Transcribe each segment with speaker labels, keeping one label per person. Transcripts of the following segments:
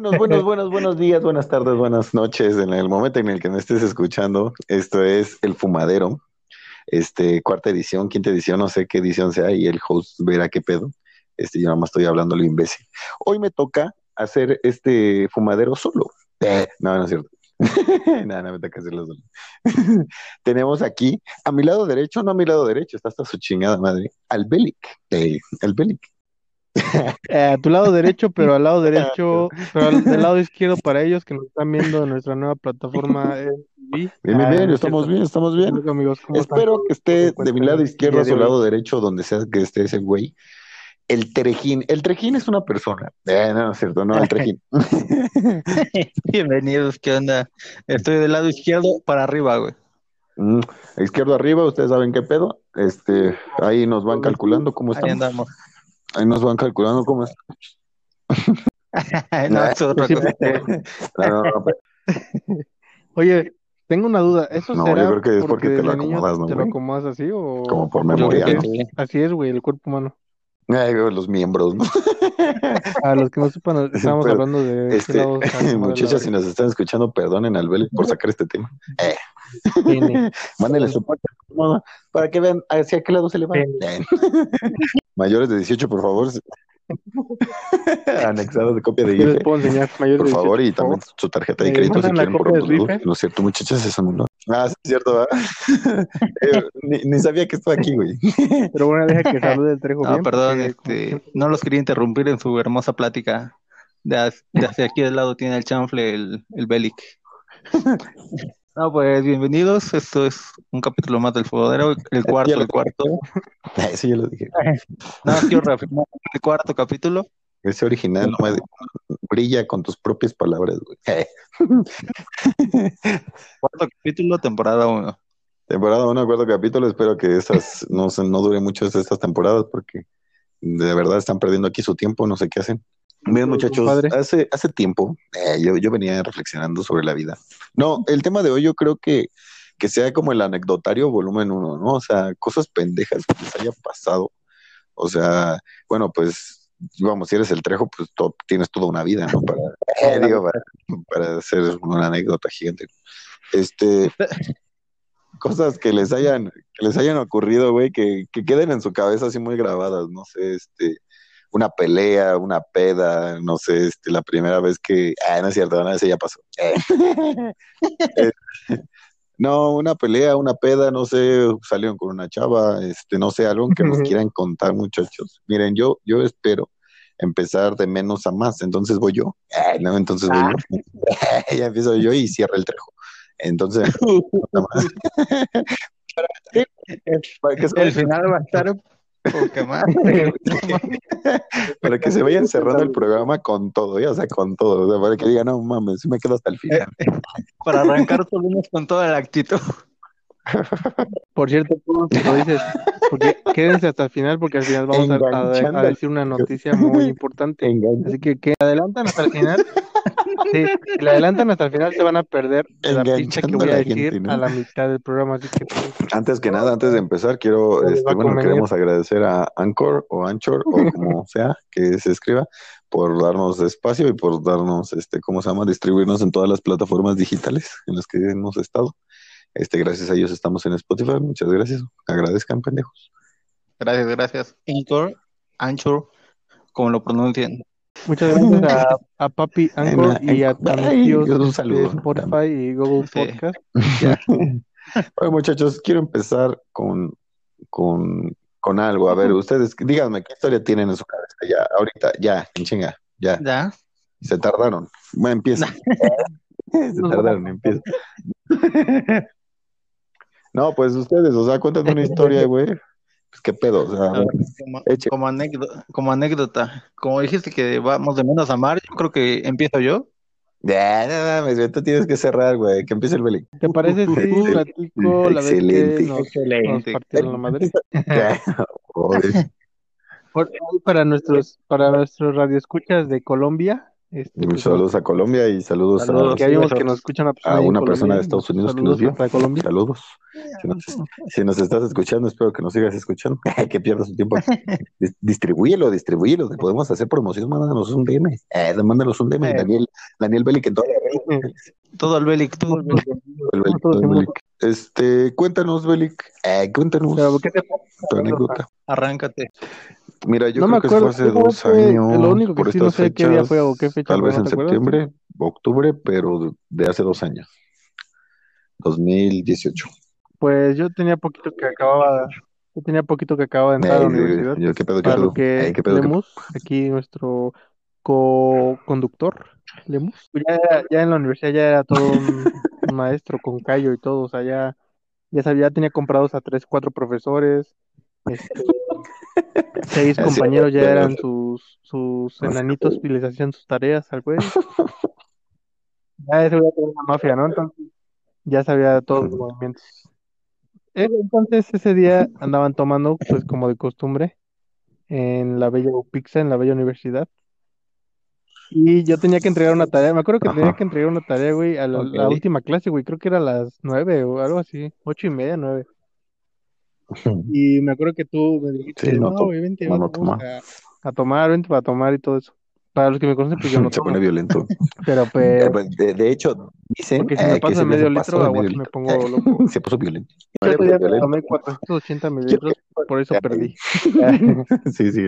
Speaker 1: Buenos, buenos, buenos, buenos días, buenas tardes, buenas noches. En el momento en el que me estés escuchando, esto es El Fumadero, este, cuarta edición, quinta edición, no sé qué edición sea, y el host verá qué pedo. Este, yo nada más estoy hablando lo imbécil. Hoy me toca hacer este fumadero solo. No, no es cierto. Nada, no me toca hacerlo solo. Tenemos aquí, a mi lado derecho, no a mi lado derecho, está hasta su chingada madre, al Belic. al Belic.
Speaker 2: Eh, a tu lado derecho, pero al lado derecho, pero al, del lado izquierdo para ellos que nos están viendo en nuestra nueva plataforma.
Speaker 1: Bien, bien, bien, estamos bien, estamos bien. Amigos, Espero que esté de mi lado izquierdo a su lado derecho, donde sea que esté ese güey. El Trejín. El Trejín es una persona. Eh, no, es cierto, no, el Trejín.
Speaker 3: Bienvenidos, ¿qué onda? Estoy del lado izquierdo para arriba, güey.
Speaker 1: Mm, izquierdo arriba, ustedes saben qué pedo. Este, ahí nos van calculando cómo estamos. Ahí andamos. Ahí nos van calculando cómo es. no, es otra
Speaker 2: cosa. Oye, tengo una duda. ¿Eso no, será yo creo que es porque, te lo acomodas, ¿no? ¿Te lo acomodas así o...?
Speaker 1: Como por memoria, ¿no?
Speaker 2: Así es, güey, el cuerpo humano.
Speaker 1: Ay, los miembros, ¿no?
Speaker 2: A los que no sepan, estamos hablando de...
Speaker 1: Este, muchachas, si nos están escuchando, perdonen al Vélez por sacar este tema. Eh. Mándenle su para que vean hacia qué lado se le va. Mayores de 18, por favor. Anexados de copia de IFE. por favor, y también su tarjeta de crédito si quieren por No es cierto, muchachas, eso no. Ah, sí, es cierto, eh, ni, sabía que estaba aquí, güey.
Speaker 2: Pero bueno, deja que salude el Trejo.
Speaker 3: No, perdón, este, no los quería interrumpir en su hermosa plática. De, hacia aquí del lado tiene el chanfle, el, el Belic. No, pues bienvenidos. Esto es un capítulo más del Fogodero, el cuarto, el cuarto.
Speaker 1: Sí, yo lo dije.
Speaker 3: No, quiero reafirmar el cuarto capítulo.
Speaker 1: Ese original no. brilla con tus propias palabras, güey.
Speaker 3: cuarto capítulo, temporada uno.
Speaker 1: Temporada uno, cuarto capítulo. Espero que esas no, no dure mucho estas temporadas porque de verdad están perdiendo aquí su tiempo, no sé qué hacen. Miren, muchachos, hace, hace tiempo eh, yo, yo, venía reflexionando sobre la vida. No, el tema de hoy yo creo que, que sea como el anecdotario volumen uno, ¿no? O sea, cosas pendejas que les haya pasado. O sea, bueno, pues, vamos, si eres el trejo, pues tienes toda una vida, ¿no? Para, para, hacer una anécdota gigante. Este, cosas que les hayan, que les hayan ocurrido, güey, que, que queden en su cabeza así muy grabadas, no sé, este una pelea, una peda, no sé, este, la primera vez que, ah, no es cierto, no, ese ya pasó. Eh, no, una pelea, una peda, no sé, salieron con una chava, este, no sé, algo que nos quieran contar, muchachos. Miren, yo, yo espero empezar de menos a más, entonces voy yo. no, entonces voy yo. Ah. ya empiezo yo y cierra el trejo. Entonces,
Speaker 3: el final va a estar
Speaker 1: para que se vayan cerrando el programa con todo, ya, o sea, con todo, para que digan, no mames, me quedo hasta el final.
Speaker 3: para arrancar todo con toda la actitud.
Speaker 2: Por cierto, tú lo dices, porque quédense hasta el final porque al final vamos a, decir una noticia muy importante. Así que que adelantan hasta el final. Sí, si le adelantan hasta el final se van a perder la pista que voy a, decir a la mitad del programa. Así que, pues,
Speaker 1: antes que nada, antes de empezar, quiero, este, bueno, queremos agradecer a Anchor o Anchor o como sea que se escriba por darnos espacio y por darnos, este, ¿cómo se llama? Distribuirnos en todas las plataformas digitales en las que hemos estado. Este, gracias a ellos estamos en Spotify. Muchas gracias. Agradezcan, pendejos.
Speaker 3: Gracias, gracias. Anchor, Anchor, como lo pronuncian.
Speaker 2: Muchas gracias a, Papi Anchor y a, tíos un saludo, de Spotify y Google Podcast.
Speaker 1: bueno, muchachos, quiero empezar con, con, con algo. A ver, ustedes, díganme, ¿qué historia tienen en su cabeza? Ya, ahorita, ya, en chinga, ya.
Speaker 3: Ya.
Speaker 1: Se tardaron. Bueno, empieza. Se tardaron, empieza. No, pues ustedes, o sea, cuéntenme una historia, güey. Pues qué pedo, o sea,
Speaker 3: como, anécdota, como anécdota, como dijiste que vamos de menos a mar, yo creo que empiezo yo.
Speaker 1: Ya, nada más, tú tienes que cerrar, güey, que empiece el Beli.
Speaker 2: ¿Te parece si platico la vez que nos, Excelente. partieron la madre? para nuestros, para nuestros radioescuchas de Colombia,
Speaker 1: Este, pues, saludos a Colombia y saludos,
Speaker 2: a que, que nos escuchan
Speaker 1: a, una persona de Estados Unidos que nos vio. Saludos. Si nos, estás escuchando, espero que nos sigas escuchando. que pierdas tu tiempo. distribúyelo, distribúyelo. Podemos hacer promoción. Mándanos un DM. Eh, mándanos un DM. Eh. Daniel, Daniel Belic en todo.
Speaker 3: todo el Belic. Todo el
Speaker 1: Belic. Este, cuéntanos, Belic. Eh, cuéntanos. ¿qué te tu anécdota.
Speaker 3: Arráncate.
Speaker 1: Mira, yo creo que fue hace dos años.
Speaker 2: Lo único que por sí no sé qué día fue o qué fecha.
Speaker 1: Tal vez en septiembre, octubre, pero de hace dos años. 2018.
Speaker 2: Pues yo tenía poquito que acababa, yo tenía poquito que acababa de entrar a la universidad.
Speaker 1: Yo, ¿Qué pedo,
Speaker 2: qué pedo? que ¿qué pedo, Lemus, aquí nuestro co-conductor, Lemus, pues ya, ya en la universidad ya era todo un, maestro con callo y todo, o sea, ya, ya sabía, tenía comprados a tres, cuatro profesores, este, seis compañeros ya eran sus, sus enanitos y les hacían sus tareas al güey. Ya ese güey una mafia, ¿no? Entonces ya sabía todos los movimientos. Eh, entonces ese día andaban tomando, pues como de costumbre, en la Bella Upixa, en la Bella Universidad. Y yo tenía que entregar una tarea, me acuerdo que tenía que entregar una tarea, güey, a la, última clase, güey, creo que era a las nueve o algo así, ocho y media, nueve. Y me acuerdo que tú me dijiste, no, güey, vente, vamos a, a, tomar, vente para tomar y todo eso. Para los que me conocen, pues yo no
Speaker 1: Se pone violento.
Speaker 2: Pero pues.
Speaker 1: pues de, hecho, dicen.
Speaker 2: Porque si me eh, pasa medio litro, agua me pongo loco.
Speaker 1: se puso violento.
Speaker 2: Yo ya tomé 480 mililitros, por eso perdí.
Speaker 1: sí, sí.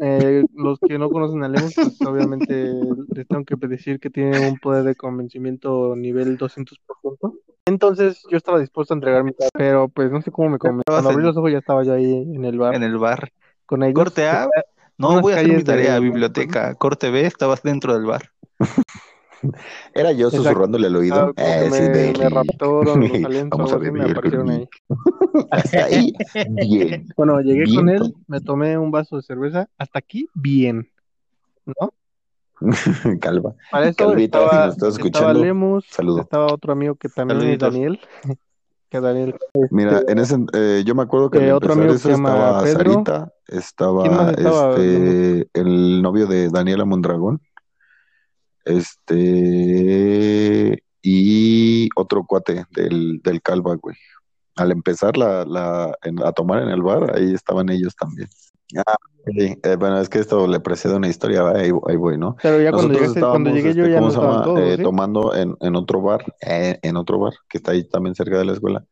Speaker 2: Eh, los que no conocen a Lemos, pues obviamente les tengo que decir que tiene un poder de convencimiento nivel 200%. Entonces yo estaba dispuesto a entregar mi pero pues no sé cómo me convenció. Cuando abrí los ojos ya estaba yo ahí en el bar.
Speaker 3: En el bar. Con ellos. Corte A, no voy a hacer mi tarea, biblioteca. Corte B, estabas dentro del bar.
Speaker 1: Era yo susurrándole al oído.
Speaker 2: Eh, me, me raptaron los alientos, Vamos a ver, me aparecieron ahí.
Speaker 1: Hasta ahí, bien.
Speaker 2: Bueno, llegué con él, me tomé un vaso de cerveza. Hasta aquí, bien. ¿No?
Speaker 1: Calva.
Speaker 2: Para eso Calvita, estaba, si estaba Lemus, Saludo. estaba otro amigo que también es Daniel. que Daniel.
Speaker 1: Mira, en ese, eh, yo me acuerdo que
Speaker 2: eh, otro amigo eso
Speaker 1: estaba Sarita, estaba, este, el novio de Daniela Mondragón, este, y otro cuate del, del Calva, güey. Al empezar la, la, a tomar en el bar, ahí estaban ellos también. Ah, sí. Eh, bueno, es que esto le precede una historia, ahí, ahí voy, ¿no?
Speaker 2: Pero ya cuando, cuando llegué yo este, ya no estaban todos,
Speaker 1: eh, tomando en, en, otro bar, eh, en otro bar que está ahí también cerca de la escuela.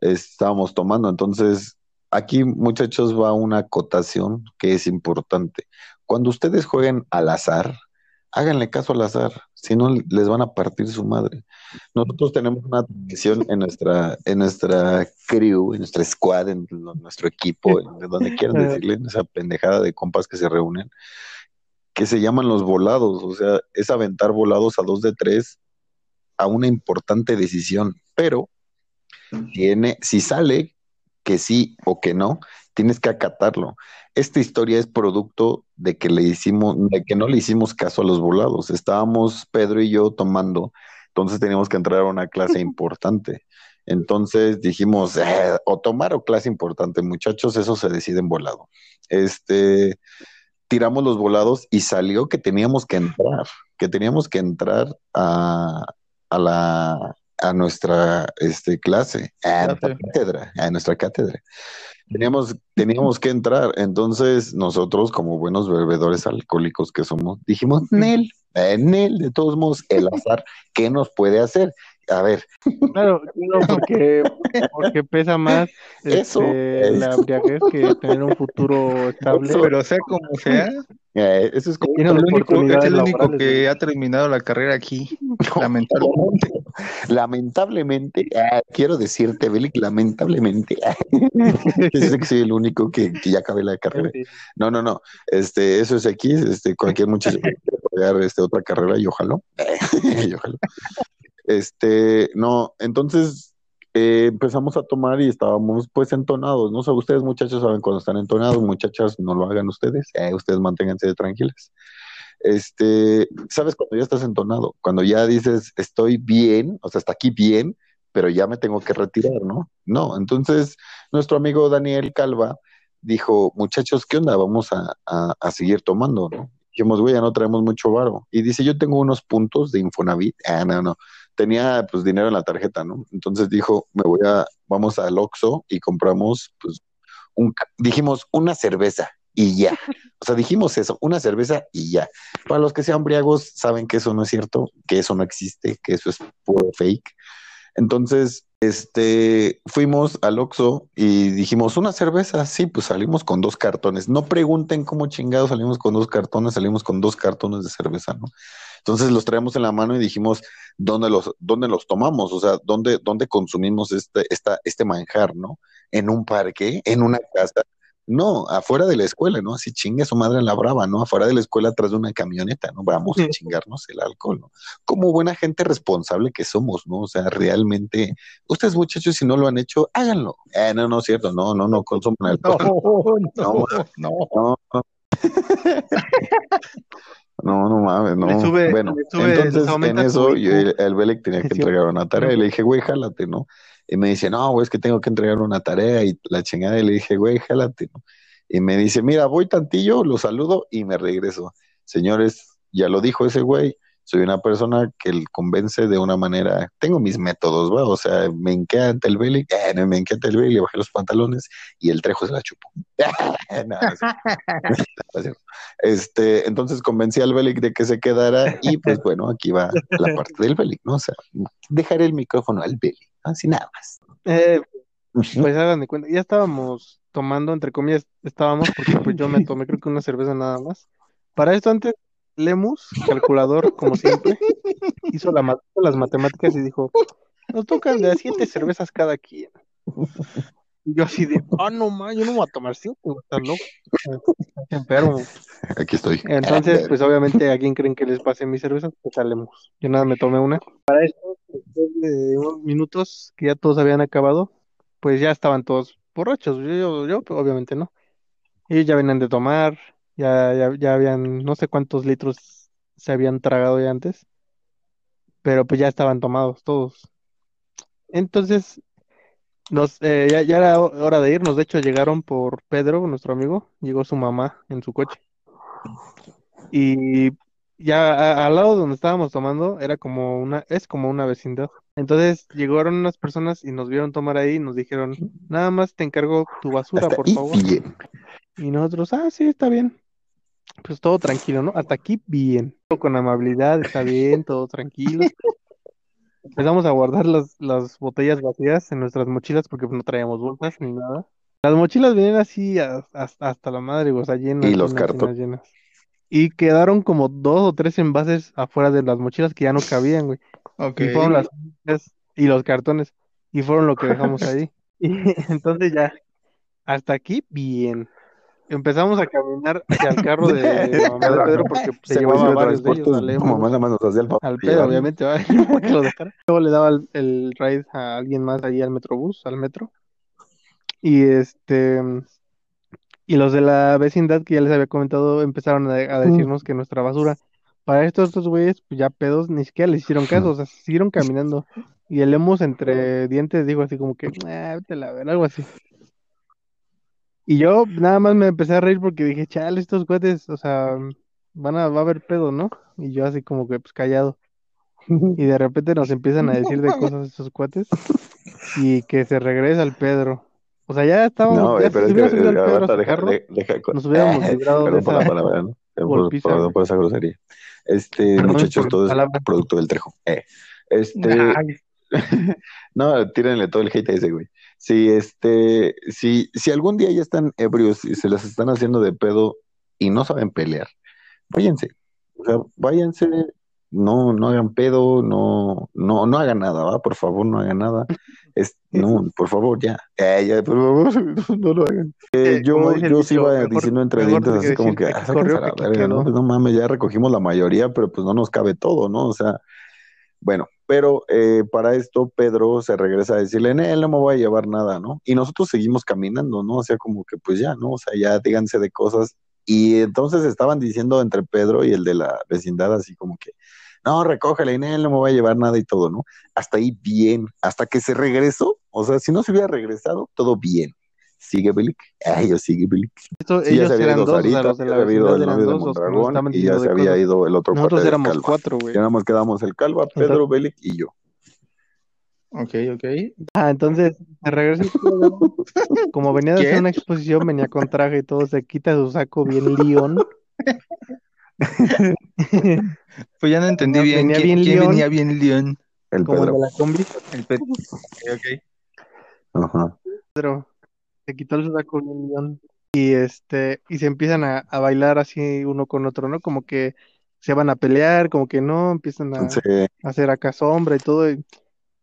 Speaker 1: Estábamos tomando, entonces aquí muchachos va una acotación que es importante. Cuando ustedes jueguen al azar, háganle caso al azar, si no les van a partir su madre. Nosotros tenemos una tradición en nuestra, en nuestra crew, en nuestra squad, en nuestro equipo, en donde quieran decirle, en esa pendejada de compas que se reúnen, que se llaman los volados, o sea, es aventar volados a dos de tres a una importante decisión, pero tiene, si sale que sí o que no, tienes que acatarlo. Esta historia es producto de que le hicimos, de que no le hicimos caso a los volados. Estábamos Pedro y yo tomando, entonces teníamos que entrar a una clase importante. Entonces dijimos, eh, o tomar o clase importante, muchachos, eso se decide en volado. Este, tiramos los volados y salió que teníamos que entrar, que teníamos que entrar a, a la a nuestra este, clase, a nuestra cátedra, a nuestra cátedra. Teníamos, teníamos que entrar, entonces nosotros como buenos bebedores alcohólicos que somos, dijimos, Nel, eh, Nel, de todos modos, el azar, ¿qué nos puede hacer? A ver.
Speaker 2: Claro, porque, porque pesa más
Speaker 1: eso,
Speaker 2: este, la embriaguez que tener un futuro estable.
Speaker 3: Pero sea como sea,
Speaker 1: eh, eso es como
Speaker 3: el único, es el único que ha terminado la carrera aquí, lamentablemente.
Speaker 1: lamentablemente, ah, quiero decirte, Belic, lamentablemente, que soy el único que, ya acabé la carrera. No, no, no, este, eso es aquí, este, cualquier muchacho quiere dar este, otra carrera y ojalá, y ojalá. Este, no, entonces eh, empezamos a tomar y estábamos pues entonados, ¿no? O ustedes muchachos saben cuando están entonados, muchachas no lo hagan ustedes, eh, ustedes manténganse tranquilas. Este, ¿sabes cuando ya estás entonado? Cuando ya dices, estoy bien, o sea, está aquí bien, pero ya me tengo que retirar, ¿no? No, entonces nuestro amigo Daniel Calva dijo, muchachos, ¿qué onda? Vamos a, a, seguir tomando, ¿no? dijimos, güey, ya no traemos mucho varo. Y dice, yo tengo unos puntos de Infonavit. Ah, no, no. Tenía pues dinero en la tarjeta, ¿no? Entonces dijo, me voy a, vamos al Oxxo y compramos, pues, un, dijimos, una cerveza y ya. O sea, dijimos eso, una cerveza y ya. Para los que sean briagos, saben que eso no es cierto, que eso no existe, que eso es puro fake. Entonces, este, fuimos al Oxxo y dijimos, una cerveza, sí, pues salimos con dos cartones. No pregunten cómo chingados salimos con dos cartones, salimos con dos cartones de cerveza, ¿no? Entonces los traemos en la mano y dijimos, ¿dónde los, dónde los tomamos? O sea, ¿dónde, dónde consumimos este, esta, este manjar, ¿no? En un parque, en una casa. No, afuera de la escuela, ¿no? Así chingue su madre en la brava, ¿no? Afuera de la escuela atrás de una camioneta, ¿no? Vamos a chingarnos el alcohol, ¿no? Como buena gente responsable que somos, ¿no? O sea, realmente, ustedes muchachos, si no lo han hecho, háganlo. Eh, no, no es cierto, no, no, no consuman alcohol. No, no, no. no. No, no mames, no. bueno, entonces en eso el, el tenía que entregar una tarea y le dije, güey, jálate, ¿no? Y me dice, no, güey, es que tengo que entregar una tarea y la chingada. Y le dije, güey, jálate, ¿no? Y me dice, mira, voy tantillo, lo saludo y me regreso. Señores, ya lo dijo ese güey, soy una persona que le convence de una manera, tengo mis métodos, ¿va? O sea, me encanta el belly, eh, me encanta el belly, le bajé los pantalones y el trejo se la chupó. este, entonces convencí al Belic de que se quedara y pues bueno, aquí va la parte del Belic, ¿no? O sea, dejaré el micrófono al Belic, así nada más.
Speaker 2: Eh, pues hagan de cuenta, ya estábamos tomando, entre comillas, estábamos, porque pues yo me tomé creo que una cerveza nada más. Para esto antes Lemus, calculador, como siempre, hizo, las matemáticas y dijo, nos tocan de a siete cervezas cada quien. Y yo así de, ah, no más, yo no voy a tomar cinco, estás loco. Enfermo.
Speaker 1: Aquí estoy.
Speaker 2: Entonces, pues obviamente, ¿a quién creen que les pase mis cervezas? Pues salemos. Yo nada, me tomé una. Para esto, después de unos minutos que ya todos habían acabado, pues ya estaban todos borrachos. Yo, yo, yo obviamente no. Ellos ya venían de tomar, ya, ya, ya habían, no sé cuántos litros se habían tragado ya antes, pero pues ya estaban tomados todos. Entonces, nos, eh, ya, ya era hora de irnos. De hecho, llegaron por Pedro, nuestro amigo, llegó su mamá en su coche. Y ya al lado donde estábamos tomando era como una, es como una vecindad. Entonces llegaron unas personas y nos vieron tomar ahí y nos dijeron, nada más te encargo tu basura, por favor. Y nosotros, ah, sí, está bien pues todo tranquilo, ¿no? Hasta aquí bien, con amabilidad, está bien, todo tranquilo. Empezamos a guardar las, las botellas vacías en nuestras mochilas porque no traíamos bolsas ni nada. Las mochilas venían así hasta, la madre, o sea, llenas.
Speaker 1: Y los cartones. Llenas.
Speaker 2: Y quedaron como dos o tres envases afuera de las mochilas que ya no cabían, güey. Y fueron las y los cartones. Y fueron lo que dejamos ahí. Y entonces ya, hasta aquí bien empezamos a caminar hacia el carro de, mamá de Pedro porque se, llevaba varios de ellos.
Speaker 1: al,
Speaker 2: al pedo, obviamente, Luego le daba el, el, ride a alguien más ahí al metrobús, al metro. Y este y los de la vecindad que ya les había comentado empezaron a, decirnos que nuestra basura para estos dos güeyes, pues ya pedos, ni siquiera les hicieron caso, o sea, siguieron caminando. Y el Lemus entre dientes dijo así como que, ah, vete la ver, algo así. Y yo nada más me empecé a reír porque dije, chale, estos cuates, o sea, van a, va a haber pedo, ¿no? Y yo así como que pues callado. Y de repente nos empiezan a decir de cosas estos cuates y que se regresa al Pedro. O sea, ya estábamos, no, ya, pero si es que, Pedro deja, nos hubiéramos librado de esa
Speaker 1: por la palabra, ¿no? Por, por, esa grosería. Este, muchachos, todo es producto del trejo. Eh, este, no, tírenle todo el hate a ese güey. Si este, si, si algún día ya están ebrios y se las están haciendo de pedo y no saben pelear, váyanse. O sea, váyanse, no, no hagan pedo, no, no, no hagan nada, ¿va? Por favor, no hagan nada. Es, no, por favor, ya. Eh, ya por favor, no lo hagan. Eh, yo, yo sí iba diciendo entre dientes así como que, ah, la verga, ¿no? Pues no mames, ya recogimos la mayoría, pero pues no nos cabe todo, ¿no? O sea, bueno, pero eh, para esto Pedro se regresa a decirle, él no me voy a llevar nada, ¿no? Y nosotros seguimos caminando, ¿no? O sea, como que pues ya, ¿no? O sea, ya díganse de cosas. Y entonces estaban diciendo entre Pedro y el de la vecindad así como que, no, recógele, él no me voy a llevar nada y todo, ¿no? Hasta ahí bien, hasta que se regresó, o sea, si no se hubiera regresado, todo bien. Sigue Belic. Ay, yo sigue Belic.
Speaker 2: Esto,
Speaker 1: Sí, ya
Speaker 2: ellos
Speaker 1: se había
Speaker 2: eran
Speaker 1: ido
Speaker 2: dos, o
Speaker 1: Sarita,
Speaker 2: sea, los de
Speaker 1: ya
Speaker 2: la
Speaker 1: se había ido el novio de Mondragón y ya se había
Speaker 2: cosas.
Speaker 1: ido el otro
Speaker 2: Nosotros
Speaker 1: cuate
Speaker 2: éramos
Speaker 1: Calva.
Speaker 2: cuatro, güey.
Speaker 1: Ya nada más quedamos el Calva, Pedro, Belic y yo.
Speaker 3: Ok, ok.
Speaker 2: Ah, entonces, de regreso como venía de hacer una exposición, venía con traje y todo, se quita su saco bien león.
Speaker 3: Pues ya no entendí
Speaker 2: Venía-
Speaker 3: bien.
Speaker 2: venía
Speaker 3: ¿Quién,
Speaker 2: bien
Speaker 3: quién venía bien león?
Speaker 1: El
Speaker 2: como el de
Speaker 1: Pedro.
Speaker 2: la combi,
Speaker 3: El pet. Ok, ok.
Speaker 1: Ajá.
Speaker 2: pero se quitó el saco bien león. Y este, y se empiezan a, a bailar así uno con otro, ¿no? Como que se van a pelear, como que no, empiezan a,
Speaker 1: Sí,
Speaker 2: a hacer acá sombra y todo. Y,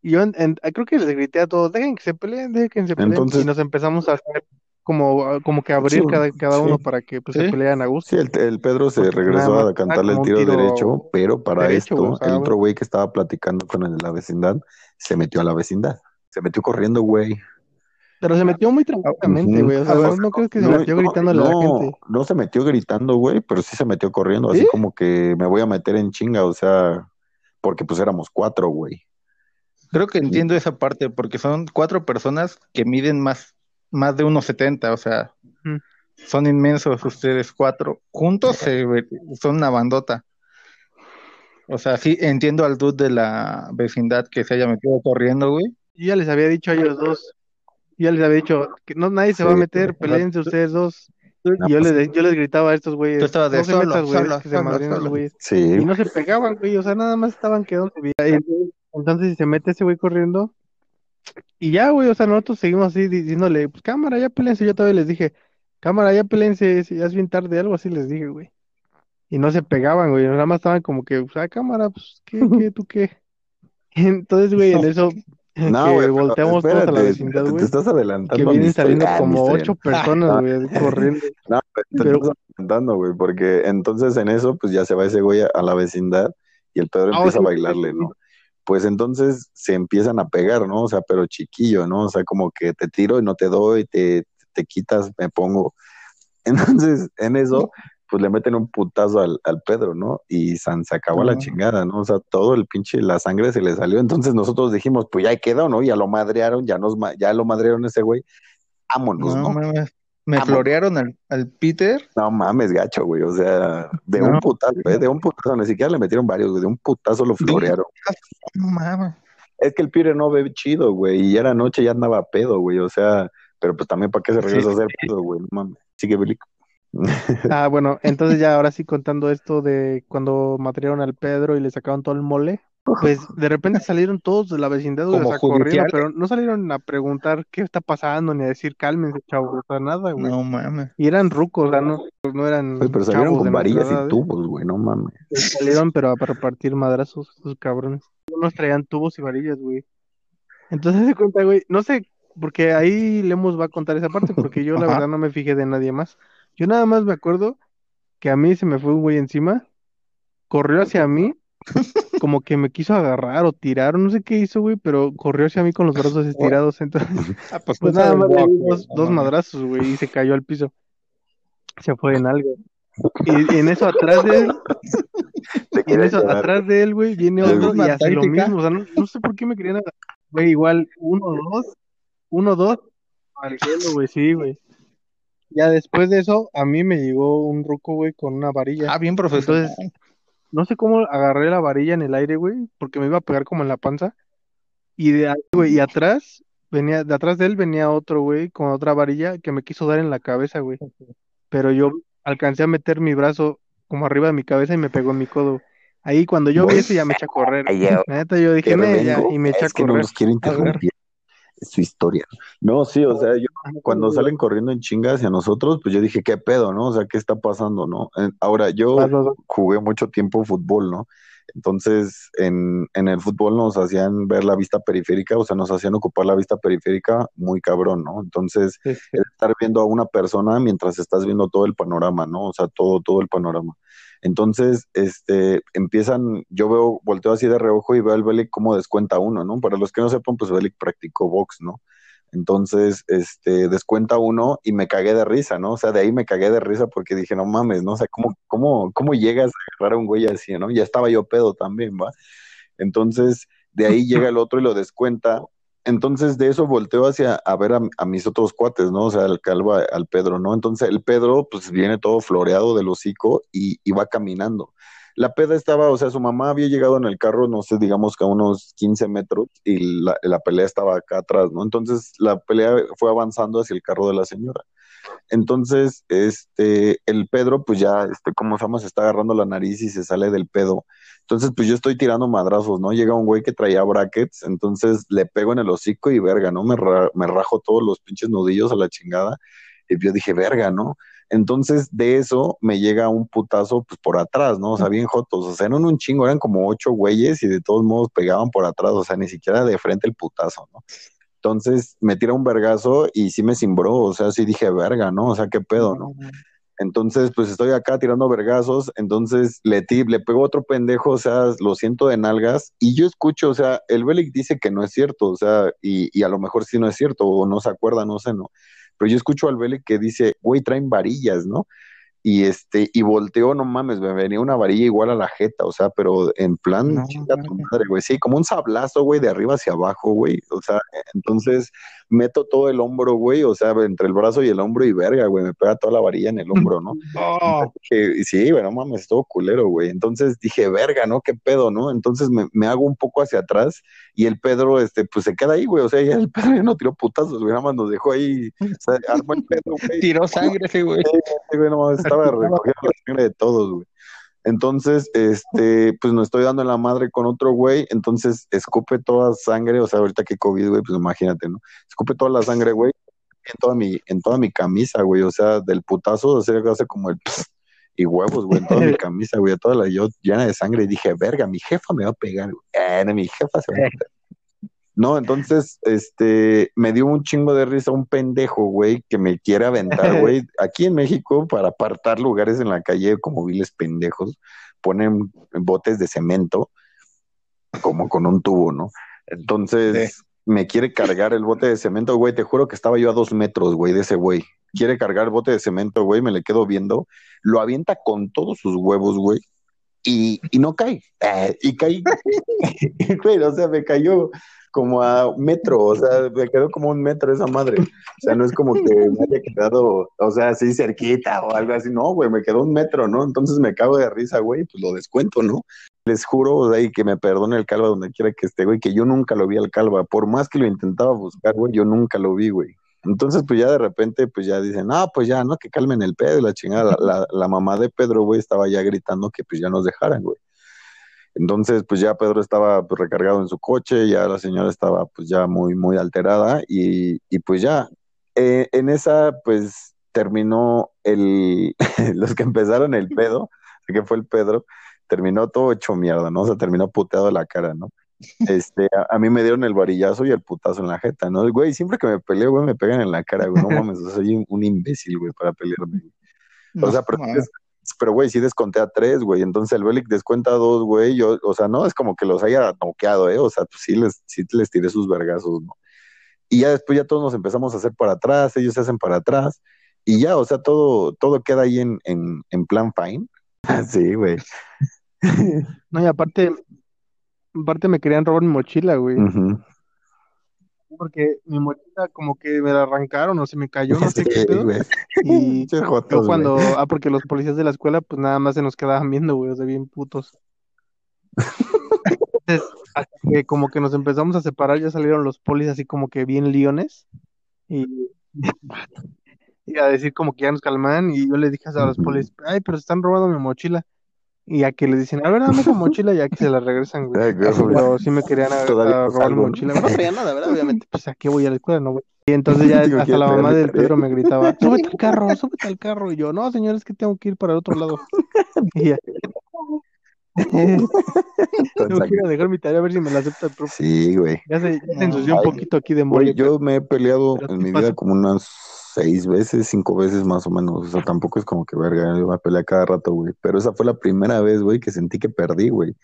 Speaker 2: y yo en- en- creo que les grité a todos, dejen que se peleen, dejen que se peleen.
Speaker 1: Entonces-
Speaker 2: y nos empezamos a hacer como, como que abrir
Speaker 1: Sí,
Speaker 2: cada, cada
Speaker 1: sí.
Speaker 2: uno para que pues, se
Speaker 3: Sí.
Speaker 2: pelearan a gusto.
Speaker 1: Sí, el, el Pedro se
Speaker 2: Porque
Speaker 1: regresó
Speaker 2: nada
Speaker 1: a cantarle el
Speaker 2: un
Speaker 1: tiro,
Speaker 2: tiro
Speaker 1: derecho, pero para
Speaker 2: derecho,
Speaker 1: esto,
Speaker 2: güey, o sea,
Speaker 1: el otro güey que estaba platicando con el de la vecindad se metió a la vecindad. Se metió corriendo, güey.
Speaker 2: Pero se metió muy tranquilamente,
Speaker 1: Ujú.
Speaker 2: güey. O sea,
Speaker 3: Ah,
Speaker 2: no, crees que se
Speaker 1: No,
Speaker 2: metió
Speaker 1: no,
Speaker 2: gritándole a la
Speaker 1: no,
Speaker 2: gente.
Speaker 1: no se metió gritando, güey, pero sí se metió corriendo, así
Speaker 2: ¿Sí?
Speaker 1: como que me voy a meter en chinga, o sea, porque pues éramos cuatro, güey.
Speaker 3: Creo que entiendo esa parte, porque son cuatro personas que miden más, más de 1,70, o sea, son inmensos ustedes cuatro. Juntos se son una bandota. O sea, sí entiendo al dude de la vecindad que se haya metido corriendo, güey.
Speaker 2: Yo ya les había dicho a ellos dos. Yo ya les había dicho que no, nadie se va a meter, peleense ustedes dos. Y yo les, yo les gritaba a estos güeyes,
Speaker 3: Tú estabas de
Speaker 2: no se
Speaker 3: solo,
Speaker 2: metas, güey,
Speaker 3: solo,
Speaker 2: que se
Speaker 3: solo,
Speaker 2: esos
Speaker 3: solo.
Speaker 2: güeyes.
Speaker 1: Sí,
Speaker 2: Y no se pegaban, güey, o sea, nada más estaban. Y entonces- Entonces se mete ese güey corriendo. Y ya, güey, o sea, nosotros seguimos así diciéndole, pues cámara, ya pelense. Yo todavía les dije, cámara, ya pelense, si ya es bien tarde, algo así les dije, güey. Y no se pegaban, güey, nada más estaban como que, pues, ah, cámara, pues, ¿qué, qué, tú qué? Entonces, güey, en eso,
Speaker 1: no,
Speaker 2: que
Speaker 1: güey,
Speaker 2: volteamos todos a la
Speaker 1: espérate,
Speaker 2: vecindad,
Speaker 1: te,
Speaker 2: güey,
Speaker 1: te estás
Speaker 2: que
Speaker 1: adelantando mi
Speaker 2: vienen saliendo como ocho personas, güey, corriendo.
Speaker 1: No, te
Speaker 2: Pero-
Speaker 1: estás adelantando, güey, porque entonces en eso, pues ya se va ese güey a, a la vecindad y el Pedro
Speaker 2: Ah,
Speaker 1: empieza a bailarle, ¿no? Pues entonces se empiezan a pegar, ¿no? O sea, pero chiquillo, ¿no? O sea, como que te tiro y no te doy, te, te quitas, me pongo. Entonces, en eso, pues le meten un putazo al, al Pedro, ¿no? Y san, se acabó la chingada, ¿no? O sea, todo el pinche, la sangre se le salió. Entonces nosotros dijimos, pues ya quedó, ¿no? Ya lo madrearon, ya nos, ya lo madrearon ese güey. Vámonos,
Speaker 3: No. Me florearon al, al Peter.
Speaker 1: No mames, gacho, güey. O sea, de
Speaker 3: No.
Speaker 1: un putazo, ¿eh? de un putazo, ni siquiera le metieron varios, güey. De un putazo lo florearon.
Speaker 3: No mames.
Speaker 1: Es que el Pire no ve chido, güey. Y era noche, ya andaba pedo, güey. O sea, pero pues también para qué se regresa
Speaker 3: Sí.
Speaker 1: a hacer pedo, güey. No mames. Sigue, Billy.
Speaker 2: Ah, bueno, entonces ya ahora sí contando esto de cuando materiaron al Pedro y le sacaron todo el mole, pues de repente salieron todos de la vecindad, o
Speaker 3: Como
Speaker 2: sea, corriendo, pero no salieron a preguntar qué está pasando ni a decir cálmense, chavos, o sea, nada, güey.
Speaker 3: No mames.
Speaker 2: Y eran rucos, o sea, no, no eran
Speaker 1: Oye, pero salieron
Speaker 2: chavos
Speaker 1: con varillas y tubos, güey. No mames.
Speaker 2: Salieron, pero a repartir madrazos, esos cabrones. Unos traían tubos y varillas, güey. Entonces se cuenta, güey, no sé, porque ahí Lemos va a contar esa parte, porque yo la verdad no me fijé de nadie más. Yo nada más me acuerdo que a mí se me fue un güey encima, corrió hacia mí, como que me quiso agarrar o tirar, o no sé qué hizo, güey, pero corrió hacia mí con los brazos estirados, entonces,
Speaker 3: Ah, pues,
Speaker 2: pues nada más
Speaker 3: box,
Speaker 2: dos, dos madrazos, güey, y se cayó al piso. Se fue en algo. Y, y en eso atrás de él, en eso, atrás de él, güey, viene otro y hace lo mismo. O sea, no, no sé por qué me querían agarrar. Güey, igual, uno, dos, uno, dos, al güey, sí, güey. Ya después de eso, a mí me llegó un ruco, güey, con una varilla.
Speaker 3: Ah, bien profesional.
Speaker 2: Entonces, no sé cómo agarré la varilla en el aire, güey, porque me iba a pegar como en la panza. Y de ahí, güey, y atrás, venía, de atrás de él venía otro, güey, con otra varilla que me quiso dar en la cabeza, güey. Pero yo alcancé a meter mi brazo como arriba de mi cabeza y me pegó en mi codo. Ahí cuando yo vi eso ya me eché a correr. La neta yo dije, y me eché a
Speaker 1: Es que no
Speaker 2: correr.
Speaker 1: nos quiero interrumpir. Su historia. No, sí, o sea, yo cuando salen corriendo en chinga hacia nosotros, pues yo dije, ¿qué pedo, no? O sea, ¿qué está pasando, no? Ahora, yo jugué mucho tiempo fútbol, ¿no? Entonces, en, en el fútbol nos hacían ver la vista periférica, o sea, nos hacían ocupar la vista periférica muy cabrón, ¿no? Entonces, estar viendo a una persona mientras estás viendo todo el panorama, ¿no? O sea, todo, todo el panorama. Entonces, este, empiezan, yo veo, volteo así de reojo y veo al Belic cómo descuenta uno, ¿no? Para los que no sepan, pues Belic practicó box, ¿no? Entonces, este, descuenta uno y me cagué de risa, ¿no? O sea, de ahí me cagué de risa porque dije, no mames, ¿no? O sea, ¿cómo, cómo, cómo llegas a agarrar a un güey así, ¿no? Ya estaba yo pedo también, ¿va? Entonces, de ahí llega el otro y lo descuenta entonces de eso volteo hacia a ver a, mis otros cuates, ¿no? O sea, al calvo, al Pedro, ¿no? Entonces el Pedro, pues viene todo floreado del hocico y, y va caminando. La peda estaba, o sea, su mamá había llegado en el carro, no sé, digamos que a unos 15 metros y la, la pelea estaba acá atrás, ¿no? Entonces la pelea fue avanzando hacia el carro de la señora. Entonces, este, el Pedro, pues ya, este, como se está agarrando la nariz y se sale del pedo. Entonces, pues yo estoy tirando madrazos, ¿no? Llega un güey que traía brackets, entonces le pego en el hocico y verga, ¿no? Me, me rajo todos los pinches nudillos a la chingada. Y yo dije, verga, ¿no? Entonces, de eso me llega un putazo pues por atrás, ¿no? O sea, bien jotos. O sea, eran un chingo, eran como ocho güeyes y de todos modos pegaban por atrás, o sea, ni siquiera de frente el putazo, ¿no? Entonces me tira un vergazo y sí me cimbró, o sea, sí dije, verga, ¿no? O sea, qué pedo, ¿no? Entonces, pues estoy acá tirando vergazos, entonces le, le pego otro pendejo, o sea, lo siento de nalgas, y yo escucho, o sea, el Belic dice que no es cierto, o sea, y, y a lo mejor sí no es cierto, o no se acuerda, no sé, ¿no? Pero yo escucho al Belic que dice, güey, traen varillas, ¿no? Y este, y volteó, no mames, me venía una varilla igual a la jeta, o sea, pero en plan, chinga tu madre, güey, sí, como un sablazo, güey, de arriba hacia abajo, güey, o sea, entonces meto todo el hombro, güey, o sea, entre el brazo y el hombro y verga, güey, me pega toda la varilla en el hombro, ¿no? Oh. sí, güey, no mames, todo culero, güey, entonces dije, verga, ¿no? ¿Qué pedo, no? Entonces me, me, hago un poco hacia atrás y el Pedro, este, pues se queda ahí, güey, o sea, ya el Pedro ya no tiró putazos, güey, nada más nos dejó ahí, o sea, armó el
Speaker 3: pedo, güey. Tiró sangre, sí, güey.
Speaker 1: Sí, güey, no mames, estaba recogiendo la sangre de todos, güey. Entonces, este, pues me estoy dando en la madre con otro güey, entonces escupe toda sangre, o sea, ahorita que COVID, güey, pues imagínate, ¿no? Escupe toda la sangre, güey, en toda mi, en toda mi camisa, güey, o sea, del putazo, o sea, hace como el y huevos, güey, en toda mi camisa, güey, toda la yo llena de sangre, y dije, verga, mi jefa me va a pegar, güey, eh, mi jefa se va a pegar. No, entonces, este, me dio un chingo de risa un pendejo, güey, que me quiere aventar, güey. Aquí en México, para apartar lugares en la calle como viles pendejos, ponen botes de cemento, como con un tubo, ¿no? Entonces, me quiere cargar el bote de cemento, güey. Te juro que estaba yo a dos metros, güey, de ese güey. Quiere cargar el bote de cemento, güey, me le quedo viendo. Lo avienta con todos sus huevos, güey. Y, y no cae. Eh, y cae. güey, o sea, me cayó como a metro, o sea, me quedó como un metro esa madre. O sea, no es como que me haya quedado, o sea, así cerquita o algo así. No, güey, me quedó un metro, ¿no? Entonces me cago de risa, güey, pues lo descuento, ¿no? Les juro, o sea, y que me perdone el calva donde quiera que esté, güey, que yo nunca lo vi al calva. Por más que lo intentaba buscar, güey, yo nunca lo vi, güey. Entonces, pues ya de repente, pues ya dicen, ah, pues ya, ¿no? Que calmen el pedo, la chingada. La, la mamá de Pedro, güey, estaba ya gritando que pues ya nos dejaran, güey. Entonces, pues ya Pedro estaba pues, recargado en su coche, ya la señora estaba pues ya muy, muy alterada y, y pues ya, eh, en esa pues terminó el, los que empezaron el pedo, que fue el Pedro, terminó todo hecho mierda, ¿no? O sea, terminó puteado la cara, ¿no? Este, a, mí me dieron el varillazo y el putazo en la jeta, ¿no? Güey, siempre que me peleo, güey, me pegan en la cara, güey, no mames, soy un, imbécil, güey, para pelearme. O sea, pero pero güey, sí desconté a tres, güey. Entonces el Belic descuenta a dos, güey. Yo, o sea, no es como que los haya noqueado, ¿eh? O sea, pues sí les, sí les tiré sus vergazos, ¿no? Y ya después ya todos nos empezamos a hacer para atrás, ellos se hacen para atrás. Y ya, o sea, todo, todo queda ahí en, en, en plan fine. sí, güey.
Speaker 2: no, y aparte, aparte me querían robar mi mochila, güey porque mi mochila como que me la arrancaron o se me cayó, no sé qué pedo. Y yo cuando, ah, porque los policías de la escuela pues nada más se nos quedaban viendo, güey, o sea, bien putos. Entonces, que como que nos empezamos a separar, ya salieron los polis así como que bien liones y, y a decir como que ya nos calman y yo le dije a los polis, ay, pero se están robando mi mochila. Y a que le dicen, a ver, dame esa mochila y a que se la regresan, güey. Pero sí me querían a, robar mi mochila. No sabía nada, ¿verdad? Obviamente, pues a qué voy a la escuela, no, güey. Y entonces ya hasta la mamá del Pedro me gritaba, súbete al carro, súbete al carro. Y yo, no, señor, es que tengo que ir para el otro lado. Y ya. tengo que ir a dejar mi tarea a ver si me la acepta el profe.
Speaker 1: Sí, güey.
Speaker 2: Ya se, ya se ensució un poquito aquí de
Speaker 1: mole. Yo me he peleado en mi vida como unas seis veces, cinco veces más o menos. O sea, tampoco es como que verga, yo me pelear cada rato, güey. Pero esa fue la primera vez, güey, que sentí que perdí, güey.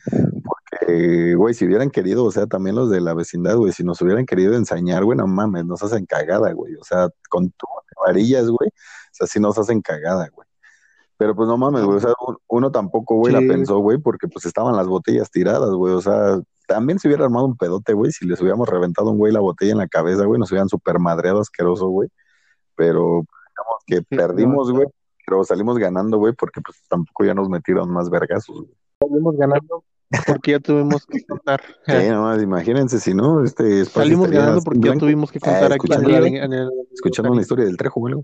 Speaker 1: Porque, güey, si hubieran querido, o sea, también los de la vecindad, güey, si nos hubieran querido ensañar, güey, no mames, nos hacen cagada, güey. O sea, con tu varillas, güey, o sea, sí nos hacen cagada, güey. Pero pues no mames, güey, o sea, uno tampoco, güey, la pensó, güey, porque pues estaban las botellas tiradas, güey, o sea, también se hubiera armado un pedote, güey, si les hubiéramos reventado un güey la botella en la cabeza, güey, nos hubieran super madreado asqueroso, güey. Pero digamos que perdimos, güey, pero salimos ganando, güey, porque pues tampoco ya nos metieron más vergazos, güey.
Speaker 2: Salimos ganando porque ya tuvimos que contar.
Speaker 1: Sí, nomás imagínense si no, este
Speaker 2: Salimos ganando porque ya tuvimos que contar aquí
Speaker 1: en el, escuchando una historia del Trejo, güey.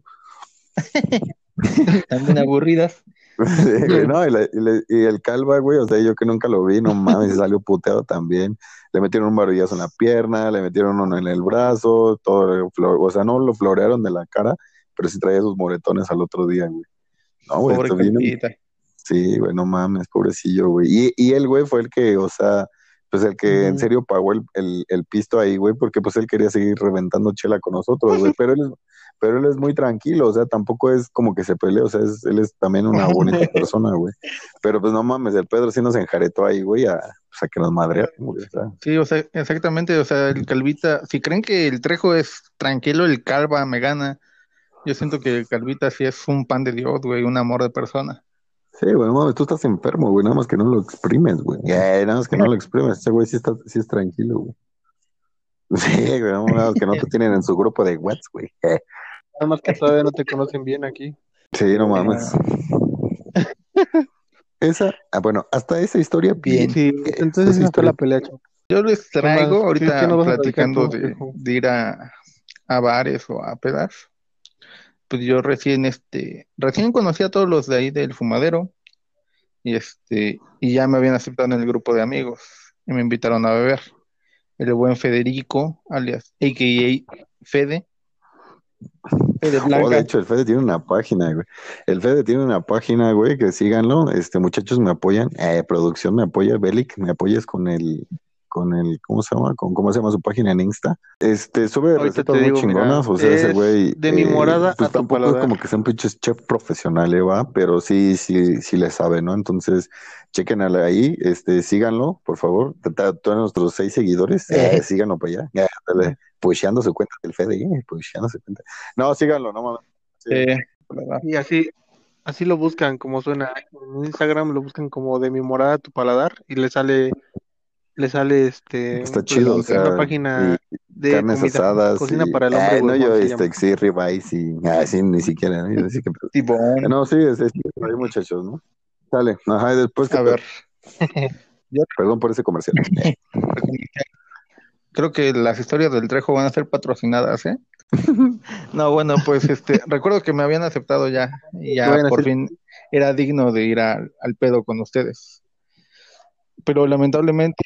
Speaker 3: También aburridas.
Speaker 1: no, y, el calva, güey, o sea, yo que nunca lo vi, no mames, salió puteado también. Le metieron un barullazo en la pierna, le metieron uno en el brazo, todo, o sea, no lo florearon de la cara, pero sí traía sus moretones al otro día, güey. No, güey, Pobre Sí, güey, no mames, pobrecillo, güey. Y, y él, güey, fue el que, o sea, pues el que en serio pagó el, el, pisto ahí, güey, porque pues él quería seguir reventando chela con nosotros, güey, pero él, es, pero él es muy tranquilo, o sea, tampoco es como que se pelee, o sea, él es también una bonita persona, güey, pero pues no mames, el Pedro sí nos enjaretó ahí, güey, a, pues, que nos madre güey,
Speaker 3: Sí, o sea, exactamente, o sea, el Calvita, si creen que el Trejo es tranquilo, el Calva me gana, yo siento que el Calvita sí es un pan de Dios, güey, un amor de persona.
Speaker 1: Sí, güey, mames, tú estás enfermo, güey, nada más que no lo exprimes, güey. nada más que no lo exprimes, ese güey sí, está, sí es tranquilo, güey. Sí, güey, nada más que no te tienen en su grupo de wets, güey.
Speaker 2: Nada más que todavía no te conocen bien aquí.
Speaker 1: Sí, no mames. Esa, ah, bueno, hasta esa historia
Speaker 2: bien. Sí, entonces esa fue la pelea.
Speaker 3: Yo les traigo ahorita platicando de, de, ir a, a bares o a pedazos pues yo recién, este, recién conocí a todos los de ahí del fumadero y este, y ya me habían aceptado en el grupo de amigos y me invitaron a beber. El buen Federico, alias AKA Fede.
Speaker 1: Fede oh, de hecho, el Fede tiene una página, güey. El Fede tiene una página, güey, que síganlo. Este, muchachos me apoyan. Eh, producción me apoya. Belic, me apoyas con el, con el, ¿cómo se llama? Con, ¿Cómo se llama su página en Insta? Este, sube recetas muy chingonas, o sea, ese güey.
Speaker 2: De mi eh, morada
Speaker 1: pues tampoco es como que sea un pinche chef profesional, ¿eh, va, pero sí, sí, sí le sabe, ¿no? Entonces, chequen ahí, este, síganlo, por favor. Todos nuestros seis seguidores, eh, síganlo para allá. Eh, pusheando su cuenta del Fede, eh, pusheando su cuenta. No, síganlo, no mames.
Speaker 2: y así, así lo buscan, como suena. En Instagram lo buscan como de mi morada tu paladar y le sale le sale este
Speaker 1: está pues, chido o sea,
Speaker 2: una página de
Speaker 1: carnes asadas
Speaker 2: cocina para el hombre
Speaker 1: no yo este sí ribeye sí ah, sí ni siquiera ¿no? Así que, tipo no sí es, es, hay muchachos no sale ajá y después
Speaker 3: a ver.
Speaker 1: Perdón por ese comercial.
Speaker 3: Creo que las historias del Trejo van a ser patrocinadas eh no bueno pues este recuerdo que me habían aceptado ya y ya por fin era digno de ir al pedo con ustedes pero lamentablemente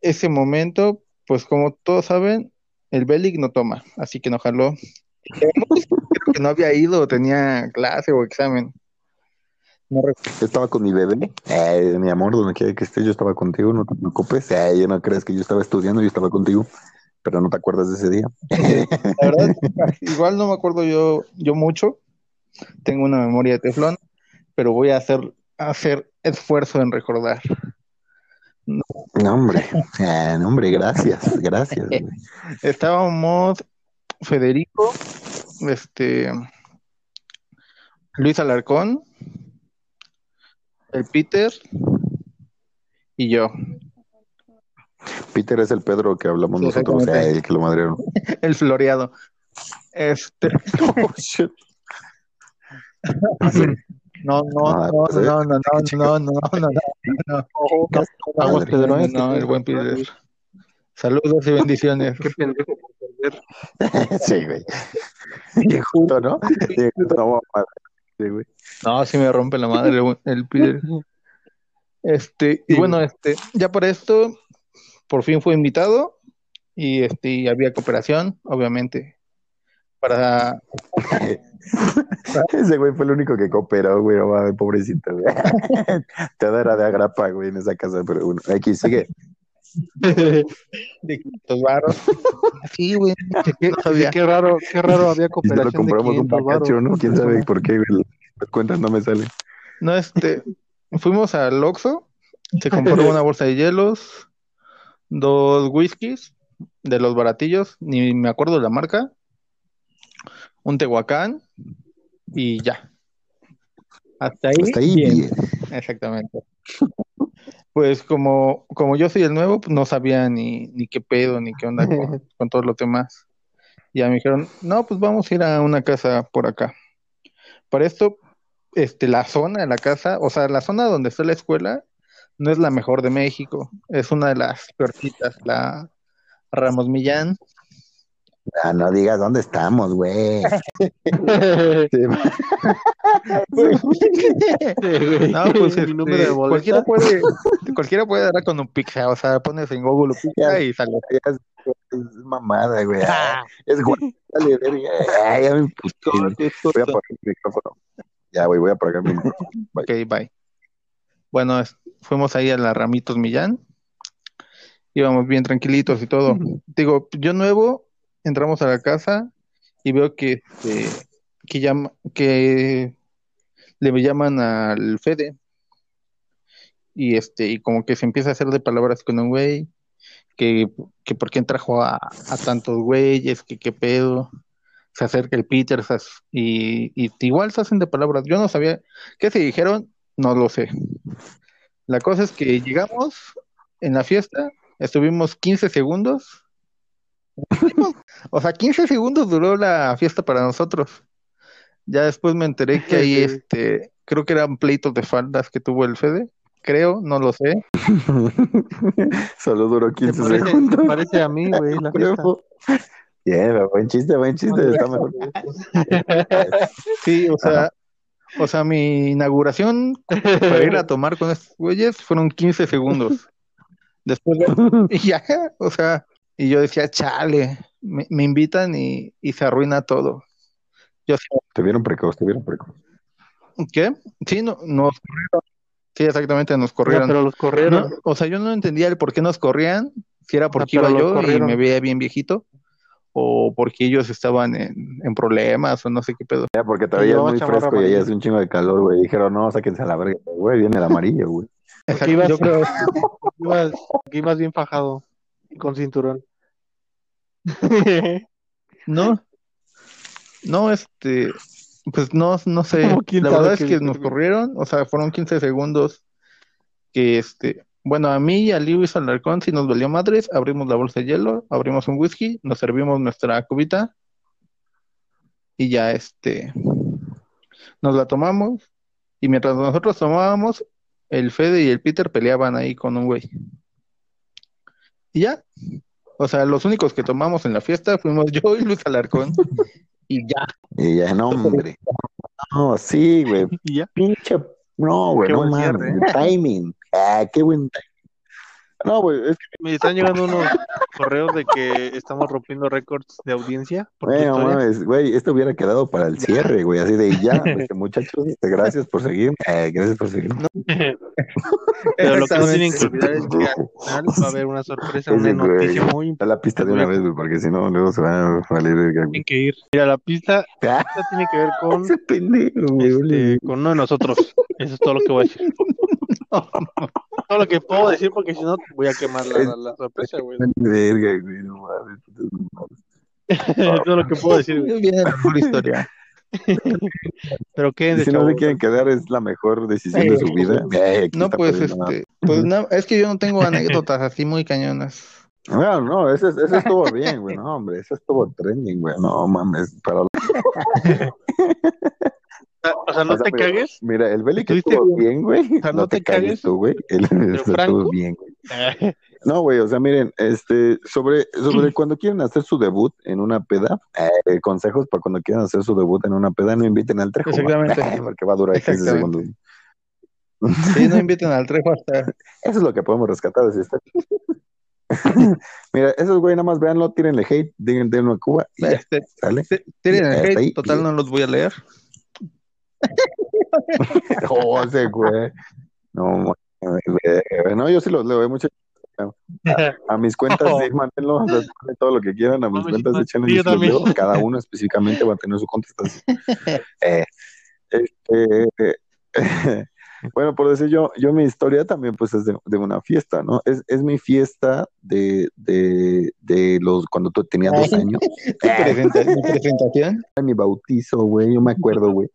Speaker 3: ese momento, pues como todos saben, el Belic no toma, así que no jaló. Creo que no había ido, tenía clase o examen.
Speaker 1: No estaba con mi bebé, eh, mi amor, donde quiera que esté, yo estaba contigo, no te preocupes. Eh, no crees que yo estaba estudiando, yo estaba contigo, pero no te acuerdas de ese día.
Speaker 3: La verdad, igual no me acuerdo yo, yo mucho. Tengo una memoria de teflón, pero voy a hacer, hacer esfuerzo en recordar.
Speaker 1: No, hombre, no, hombre, gracias, gracias.
Speaker 3: Estábamos Federico, este Luis Alarcón, el Peter y yo.
Speaker 1: Peter es el Pedro que hablamos nosotros, el que lo madrearon.
Speaker 3: el floreado. Este. oh, shit. No, no, no, no, no, no, no, no, no, no, Vamos, Pedro, no, el buen Peter. Saludos y bendiciones. Qué pendejo
Speaker 1: por Sí, güey. Y justo, ¿no? Sí,
Speaker 3: no, sí, güey. No, sí me rompe la madre el Peter. Este, y bueno, este, ya por esto, por fin fue invitado y este, había cooperación, obviamente, para
Speaker 1: Ese güey fue el único que cooperó, güey, oh, pobrecito, güey. Todo era de agrapa, güey, en esa casa, pero bueno, aquí sigue.
Speaker 3: de 500 baros. Sí, güey.
Speaker 2: Qué, qué, raro, qué raro había cooperación.
Speaker 1: Y lo compramos un pacacho, ¿no? Quién sabe por qué, güey. Las cuentas no me salen.
Speaker 3: No, este. Fuimos al Oxxo, se compró una bolsa de hielos, dos whiskies de los baratillos, ni me acuerdo de la marca, un Tehuacán y ya. Hasta ahí,
Speaker 1: Hasta ahí bien.
Speaker 3: Exactamente. pues como, como yo soy el nuevo, pues no sabía ni, ni qué pedo, ni qué onda con, con todos los demás. Y ya me dijeron, no, pues vamos a ir a una casa por acá. Para esto, este, la zona de la casa, o sea, la zona donde está la escuela, no es la mejor de México, es una de las peorcitas, la Ramos Millán.
Speaker 1: Ah, no digas dónde estamos, güey.
Speaker 3: no, pues este, cualquiera puede, cualquiera puede dar con un pizza, o sea, pones en Google pizza y sale.
Speaker 1: Es, mamada, güey. Ah. Es guay. Dale, verga. ya me Voy a apagar el micrófono. Ya, güey, voy a apagar mi micrófono.
Speaker 3: Bye. Ok, bye. Bueno, fuimos ahí a la Ramitos Millán. Íbamos bien tranquilitos y todo. Digo, yo nuevo, entramos a la casa y veo que, este, que, llama, que le llaman al Fede. Y este, y como que se empieza a hacer de palabras con un güey, que, que por qué trajo a, a tantos güeyes, que qué pedo se acerca el Peter y, y, igual se hacen de palabras. Yo no sabía qué se dijeron, no lo sé. La cosa es que llegamos en la fiesta, estuvimos 15 segundos. o sea, 15 segundos duró la fiesta para nosotros. Ya después me enteré que ahí, este, creo que eran pleitos de faldas que tuvo el Fede. Creo, no lo sé.
Speaker 1: Solo duró 15
Speaker 2: parece,
Speaker 1: segundos.
Speaker 2: parece a mí, güey, la fiesta.
Speaker 1: Bien, buen chiste, buen chiste, está mejor.
Speaker 3: Sí, o sea, o sea, mi inauguración para ir a tomar con estos güeyes fueron 15 segundos. Después, ya, o sea, y yo decía, chale, me, me invitan y, y, se arruina todo. Yo,
Speaker 1: te vieron precoz, te vieron precoz.
Speaker 3: ¿Qué? Sí, no, nos corrieron. Sí, exactamente, nos corrieron.
Speaker 2: pero los corrieron.
Speaker 3: No, o sea, yo no entendía el por qué nos corrían, si era porque iba yo y me veía bien viejito, o porque ellos estaban en, en problemas, o no sé qué pedo.
Speaker 1: Ya, porque todavía es muy fresco y ahí hace un chingo de calor, güey. Dijeron, no, sáquense a la verga, güey, viene el amarillo, güey.
Speaker 2: Aquí ibas, yo creo, ibas, aquí ibas bien fajado, con cinturón.
Speaker 3: no, no, este, pues no, no sé. La verdad es que nos corrieron, o sea, fueron 15 segundos que este, bueno, a mí y a Lewis Alarcón sí nos valió madres, abrimos la bolsa de hielo, abrimos un whisky, nos servimos nuestra cubita y ya este, nos la tomamos y mientras nosotros tomábamos, el Fede y el Peter peleaban ahí con un güey. Y ya, o sea, los únicos que tomamos en la fiesta fuimos yo y Luis Alarcón y ya.
Speaker 1: Y ya, no, hombre. No, sí, güey. Pinche, no, güey, no mames. Timing. Ah, qué buen timing. No, güey, es que...
Speaker 2: Me están llegando unos correos de que estamos rompiendo récords de audiencia.
Speaker 1: Güey, no mames, güey, esto hubiera quedado para el cierre, güey, así de ya, este, muchachos, este, gracias por seguir, eh, gracias por seguir.
Speaker 2: Pero lo que no tienen que olvidar es que al final va a haber una sorpresa, una noticia muy
Speaker 1: importante. la pista de una vez, güey, porque si no, luego se van a salir.
Speaker 2: Tienen que ir. Mira, la pista, la pista tiene que ver con,
Speaker 1: Ese pendejo, güey,
Speaker 2: este, con uno de nosotros. Eso es todo lo que voy a decir. Todo lo que puedo decir, porque si no, voy a quemar la, la, la sorpresa, güey.
Speaker 1: Verga, güey, no mames.
Speaker 2: todo lo que puedo decir.
Speaker 3: La mejor historia.
Speaker 2: Pero qué
Speaker 1: si no se quieren quedar es la mejor decisión de su vida. Eh,
Speaker 3: no, pues este, pues no, es que yo no tengo anécdotas así muy cañonas.
Speaker 1: No, no, ese, ese estuvo bien, güey. No, hombre, ese estuvo trending, güey. No mames, pero.
Speaker 2: O sea, no o sea, te
Speaker 1: mira,
Speaker 2: cagues.
Speaker 1: Mira, el Beli que estuvo bien, güey.
Speaker 2: O sea,
Speaker 1: no,
Speaker 2: no
Speaker 1: te,
Speaker 2: te
Speaker 1: cagues
Speaker 2: cagues.
Speaker 1: tú, güey. Estuvo
Speaker 2: Franco?
Speaker 1: bien, güey. No, güey, o sea, miren, este, sobre, sobre cuando quieren hacer su debut en una peda, eh, consejos para cuando quieran hacer su debut en una peda, no inviten al trejo.
Speaker 3: Exactamente.
Speaker 1: Porque va a durar 15 segundos.
Speaker 3: Sí, no inviten al trejo hasta.
Speaker 1: Eso es lo que podemos rescatar de esta. Mira, esos güey nada más véanlo, tírenle hate, díganle a Cuba y ya,
Speaker 3: Este, el
Speaker 1: Hasta
Speaker 3: hate,
Speaker 1: ahí,
Speaker 3: total
Speaker 1: bien.
Speaker 3: no los voy a leer.
Speaker 1: Oh, ese güey. No, güey. no, yo sí los leo, hay mucho. A mis cuentas,
Speaker 2: Oh.
Speaker 1: sí, mándenlo, todo lo que quieran, a mis cuentas,
Speaker 2: sí,
Speaker 1: yo los leo. Cada uno específicamente va a tener su contestación. Eh, este, bueno, por decir yo, yo mi historia también pues es de, de una fiesta, ¿no? Es, es mi fiesta de, de, de los, cuando tú tenías dos años.
Speaker 3: Tu presentación.
Speaker 1: mi bautizo, güey, yo me acuerdo, güey.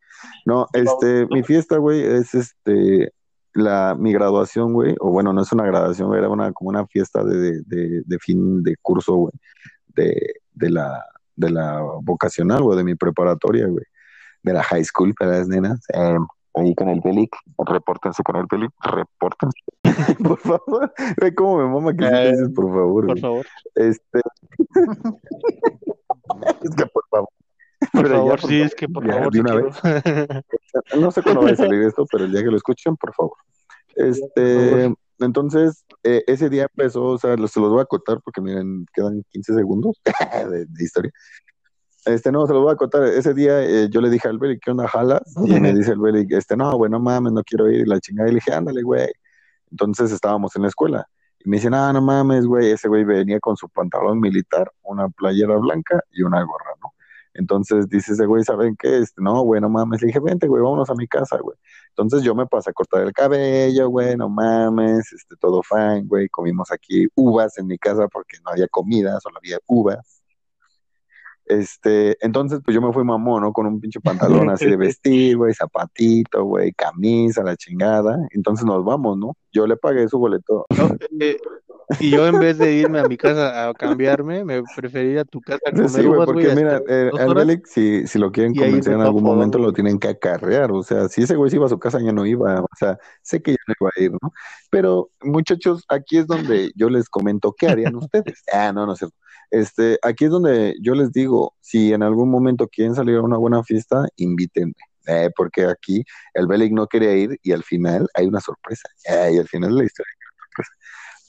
Speaker 1: No, este, mi fiesta, güey, es este, la, mi graduación, güey, o bueno, no es una graduación, era una, como una fiesta de, de, fin de curso, güey, de, de, la, de la vocacional, güey, de mi preparatoria, güey, de la high school para las nenas. Eh, ahí con el Belic, repórtense con el Belic, repórtense. por favor, ve cómo me mama que eh, dices, por favor.
Speaker 2: Por favor.
Speaker 1: Este. es que por favor.
Speaker 2: Por favor, sí, es que por favor.
Speaker 1: De una vez. no sé cuándo va a salir esto, pero el día que lo escuchen, por favor. Este, entonces, eh, ese día empezó, o sea, se los voy a contar porque miren, quedan 15 segundos de, historia. Este, no, se los voy a contar. Ese día eh, yo le dije al Belic, ¿qué onda, jalas? Y me dice el Belic, este, no, güey, no mames, no quiero ir. Y la chingada, y le dije, ándale, güey. Entonces estábamos en la escuela. Y me dicen, ah, no mames, güey, ese güey venía con su pantalón militar, una playera blanca y una gorra, ¿no? Entonces dice ese güey, ¿saben qué? Este, no, güey, no mames. Le dije, vente, güey, vámonos a mi casa, güey. Entonces yo me pasé a cortar el cabello, güey, no mames, este, todo fine, güey. Comimos aquí uvas en mi casa porque no había comida, solo había uvas. Este, entonces, pues yo me fui mamón, ¿no? Con un pinche pantalón así de vestir, güey, zapatito, güey, camisa, la chingada. Entonces nos vamos, ¿no? Yo le pagué su boleto.
Speaker 2: Eh, y yo en vez de irme a mi casa a cambiarme, me prefería a tu casa a comer
Speaker 1: Sí, güey, porque mira, eh, el si, si lo quieren convencer en algún momento, lo tienen que acarrear. O sea, si ese güey se iba a su casa, ya no iba. O sea, sé que ya no iba a ir, ¿no? Pero, muchachos, aquí es donde yo les comento qué harían ustedes. Ah, no, no es cierto. Este, aquí es donde yo les digo, si en algún momento quieren salir a una buena fiesta, invítenme. Eh, porque aquí el Belic no quería ir y al final hay una sorpresa. Eh, y al final la historia hay una sorpresa.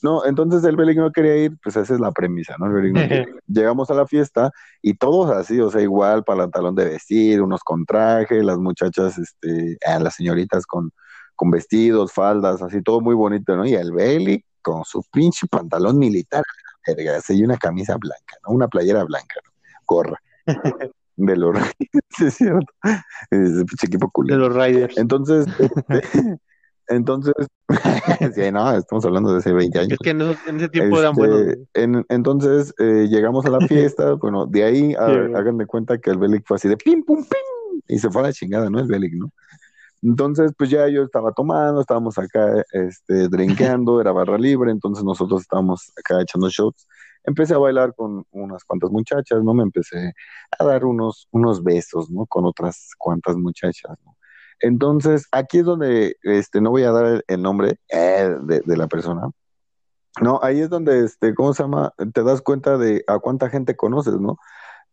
Speaker 1: No, entonces el Belic no quería ir, pues esa es la premisa, ¿no? Llegamos a la fiesta y todos así, o sea, igual, pantalón de vestir, unos con traje, las muchachas, este, eh, las señoritas con, con vestidos, faldas, así, todo muy bonito, ¿no? Y el Belic con su pinche pantalón militar y una camisa blanca, ¿no? Una playera blanca, ¿no? Corra. de los sí, es cierto. Es equipo
Speaker 2: De los Riders.
Speaker 1: Entonces, este, entonces, sí, no, estamos hablando de hace 20 años.
Speaker 2: Es que en, ese tiempo eran buenos.
Speaker 1: Este, entonces, eh, llegamos a la fiesta, bueno, de ahí hagan de cuenta que el Belic fue así de pim, pum, pim, y se fue a la chingada, ¿no? El Belic, ¿no? Entonces, pues ya yo estaba tomando, estábamos acá este, drinkeando, era barra libre, entonces nosotros estábamos acá echando shots. Empecé a bailar con unas cuantas muchachas, ¿no? Me empecé a dar unos, unos besos, ¿no? Con otras cuantas muchachas, ¿no? Entonces, aquí es donde, este, no voy a dar el nombre eh, de, de, la persona. No, ahí es donde, este, ¿cómo se llama? Te das cuenta de a cuánta gente conoces, ¿no?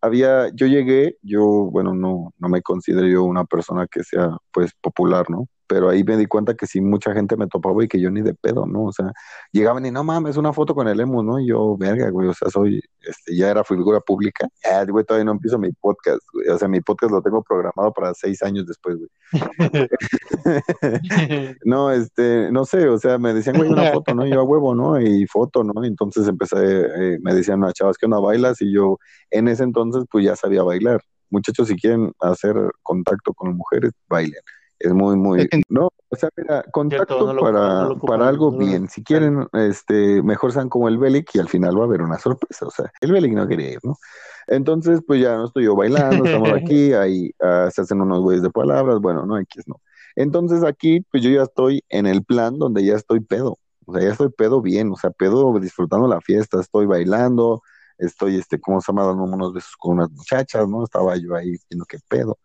Speaker 1: Había, yo llegué, yo, bueno, no, no me considero yo una persona que sea, pues, popular, ¿no? Pero ahí me di cuenta que sí mucha gente me topaba y que yo ni de pedo, ¿no? O sea, llegaban y no mames, una foto con el emo, ¿no? Y yo, verga, güey, o sea, soy, este, ya era figura pública. Ah, güey, todavía no empiezo mi podcast, güey. O sea, mi podcast lo tengo programado para seis años después, güey. no, este, no sé, o sea, me decían, güey, una foto, ¿no? Yo a huevo, ¿no? Y foto, ¿no? Y entonces empecé, eh, me decían, no, chavas, que no bailas? Y yo, en ese entonces, pues ya sabía bailar. Muchachos, si quieren hacer contacto con mujeres, bailen es muy, muy... No, o sea, mira, contacto para, para algo bien. Si quieren, este, mejor sean como el Belic y al final va a haber una sorpresa. O sea, el Belic no quería ir, ¿no? Entonces, pues ya no estoy yo bailando, estamos aquí, ahí ah, se hacen unos güeyes de palabras, bueno, no, X no. Entonces aquí, pues yo ya estoy en el plan donde ya estoy pedo. O sea, ya estoy pedo bien, o sea, pedo disfrutando la fiesta, estoy bailando, estoy, este, ¿cómo se llama? Dando unos besos con unas muchachas, ¿no? Estaba yo ahí viendo qué pedo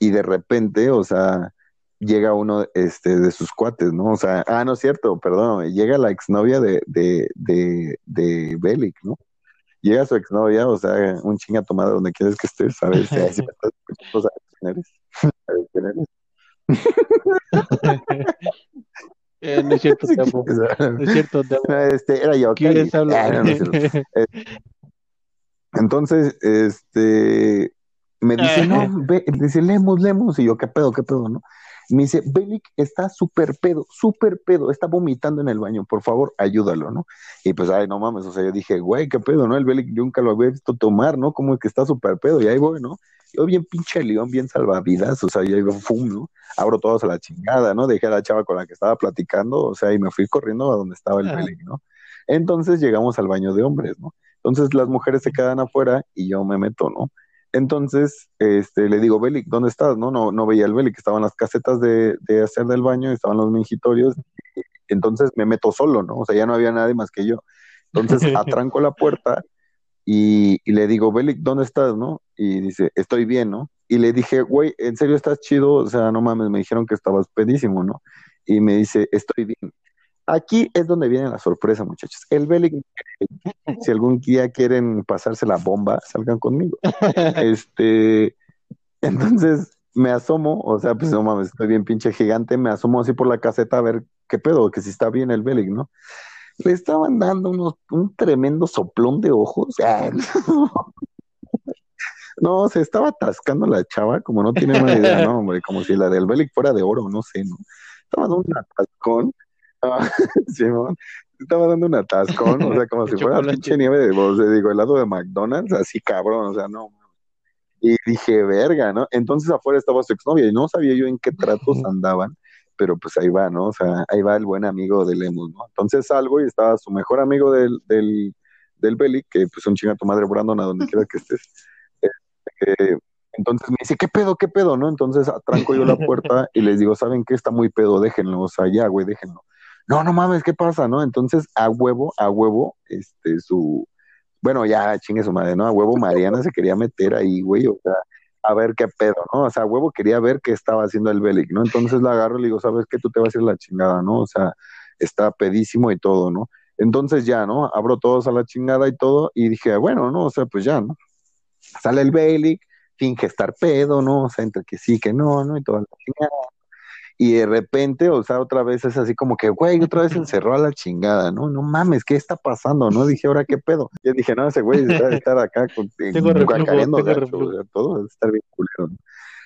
Speaker 1: y de repente, o sea, llega uno este, de sus cuates, ¿no? O sea, ah, no es cierto, perdón, llega la exnovia de, de, de, de Belic, ¿no? Llega su exnovia, o sea, un chinga tomada donde quieres que estés, ¿sabes? Si me estás escuchando, ¿sabes quién eres? ¿Sabes quién eres?
Speaker 2: Eh, no es cierto. No es cierto.
Speaker 1: Este, era yo.
Speaker 2: ¿Quieres hablar?
Speaker 1: Ah, no, no es eh, Entonces, este, me dice, no, ve, dice, leemos, leemos, y yo, ¿qué pedo, qué pedo, no? me dice, Belic está súper pedo, súper pedo, está vomitando en el baño, por favor, ayúdalo, ¿no? Y pues, ay, no mames, o sea, yo dije, güey, qué pedo, ¿no? El Belic nunca lo había visto tomar, ¿no? Como que está súper pedo, y ahí voy, ¿no? Yo bien pinche león, bien salvavidas, o sea, yo iba, fum, ¿no? Abro todos a la chingada, ¿no? Dejé a la chava con la que estaba platicando, o sea, y me fui corriendo a donde estaba el Belic, ¿no? Entonces llegamos al baño de hombres, ¿no? Entonces las mujeres se quedan afuera y yo me meto, ¿no? Entonces, este, le digo, Belic, ¿dónde estás? No, no, no veía el Belic, estaban las casetas de, de hacer del baño, estaban los mingitorios, entonces me meto solo, ¿no? O sea, ya no había nadie más que yo. Entonces atranco la puerta y, le digo, Belic, ¿dónde estás, no? Y dice, estoy bien, ¿no? Y le dije, güey, ¿en serio estás chido? O sea, no mames, me dijeron que estabas pedísimo, ¿no? Y me dice, estoy bien. Aquí es donde viene la sorpresa, muchachos. El Belic, si algún día quieren pasarse la bomba, salgan conmigo. Este, entonces me asomo, o sea, pues no mames, estoy bien pinche gigante, me asomo así por la caseta a ver qué pedo, que si está bien el Belic, ¿no? Le estaban dando unos, un tremendo soplón de ojos. no, se estaba atascando la chava, como no tiene una idea, no, hombre, como si la del Belic fuera de oro, no sé, ¿no? Estaba dando un atascón, ah, Simón, estaba dando un atascón, o sea, como si fuera pinche nieve de, o sea, digo, helado de McDonald's, así cabrón, o sea, no, y dije, verga, ¿no? Entonces afuera estaba su exnovia y no sabía yo en qué tratos andaban, pero pues ahí va, ¿no? O sea, ahí va el buen amigo de Lemus, ¿no? Entonces salgo y estaba su mejor amigo del, del, del Belly, que pues un chinga tu madre Brandon a donde quiera que estés. Eh, entonces me dice, ¿qué pedo, qué pedo, no? Entonces atranco yo la puerta y les digo, ¿saben qué? Está muy pedo, déjenlo, o sea, ya, güey, déjenlo. No, no mames, ¿qué pasa, no? Entonces, a huevo, a huevo, este, su, bueno, ya chingue su madre, ¿no? A huevo Mariana se quería meter ahí, güey, o sea, a ver qué pedo, ¿no? O sea, a huevo quería ver qué estaba haciendo el Belic, ¿no? Entonces la agarro y le digo, ¿sabes qué? Tú te vas a ir la chingada, ¿no? O sea, está pedísimo y todo, ¿no? Entonces ya, ¿no? Abro todos a la chingada y todo, y dije, bueno, ¿no? O sea, pues ya, ¿no? Sale el Belic, finge estar pedo, ¿no? O sea, entre que sí, que no, ¿no? Y toda la chingada y de repente, o sea, otra vez es así como que, güey, otra vez encerró a la chingada, ¿no? No mames, ¿qué está pasando? No dije, ahora qué pedo. Yo dije, no, ese güey está estar acá con, cacareando todo, estar bien culero. ¿no?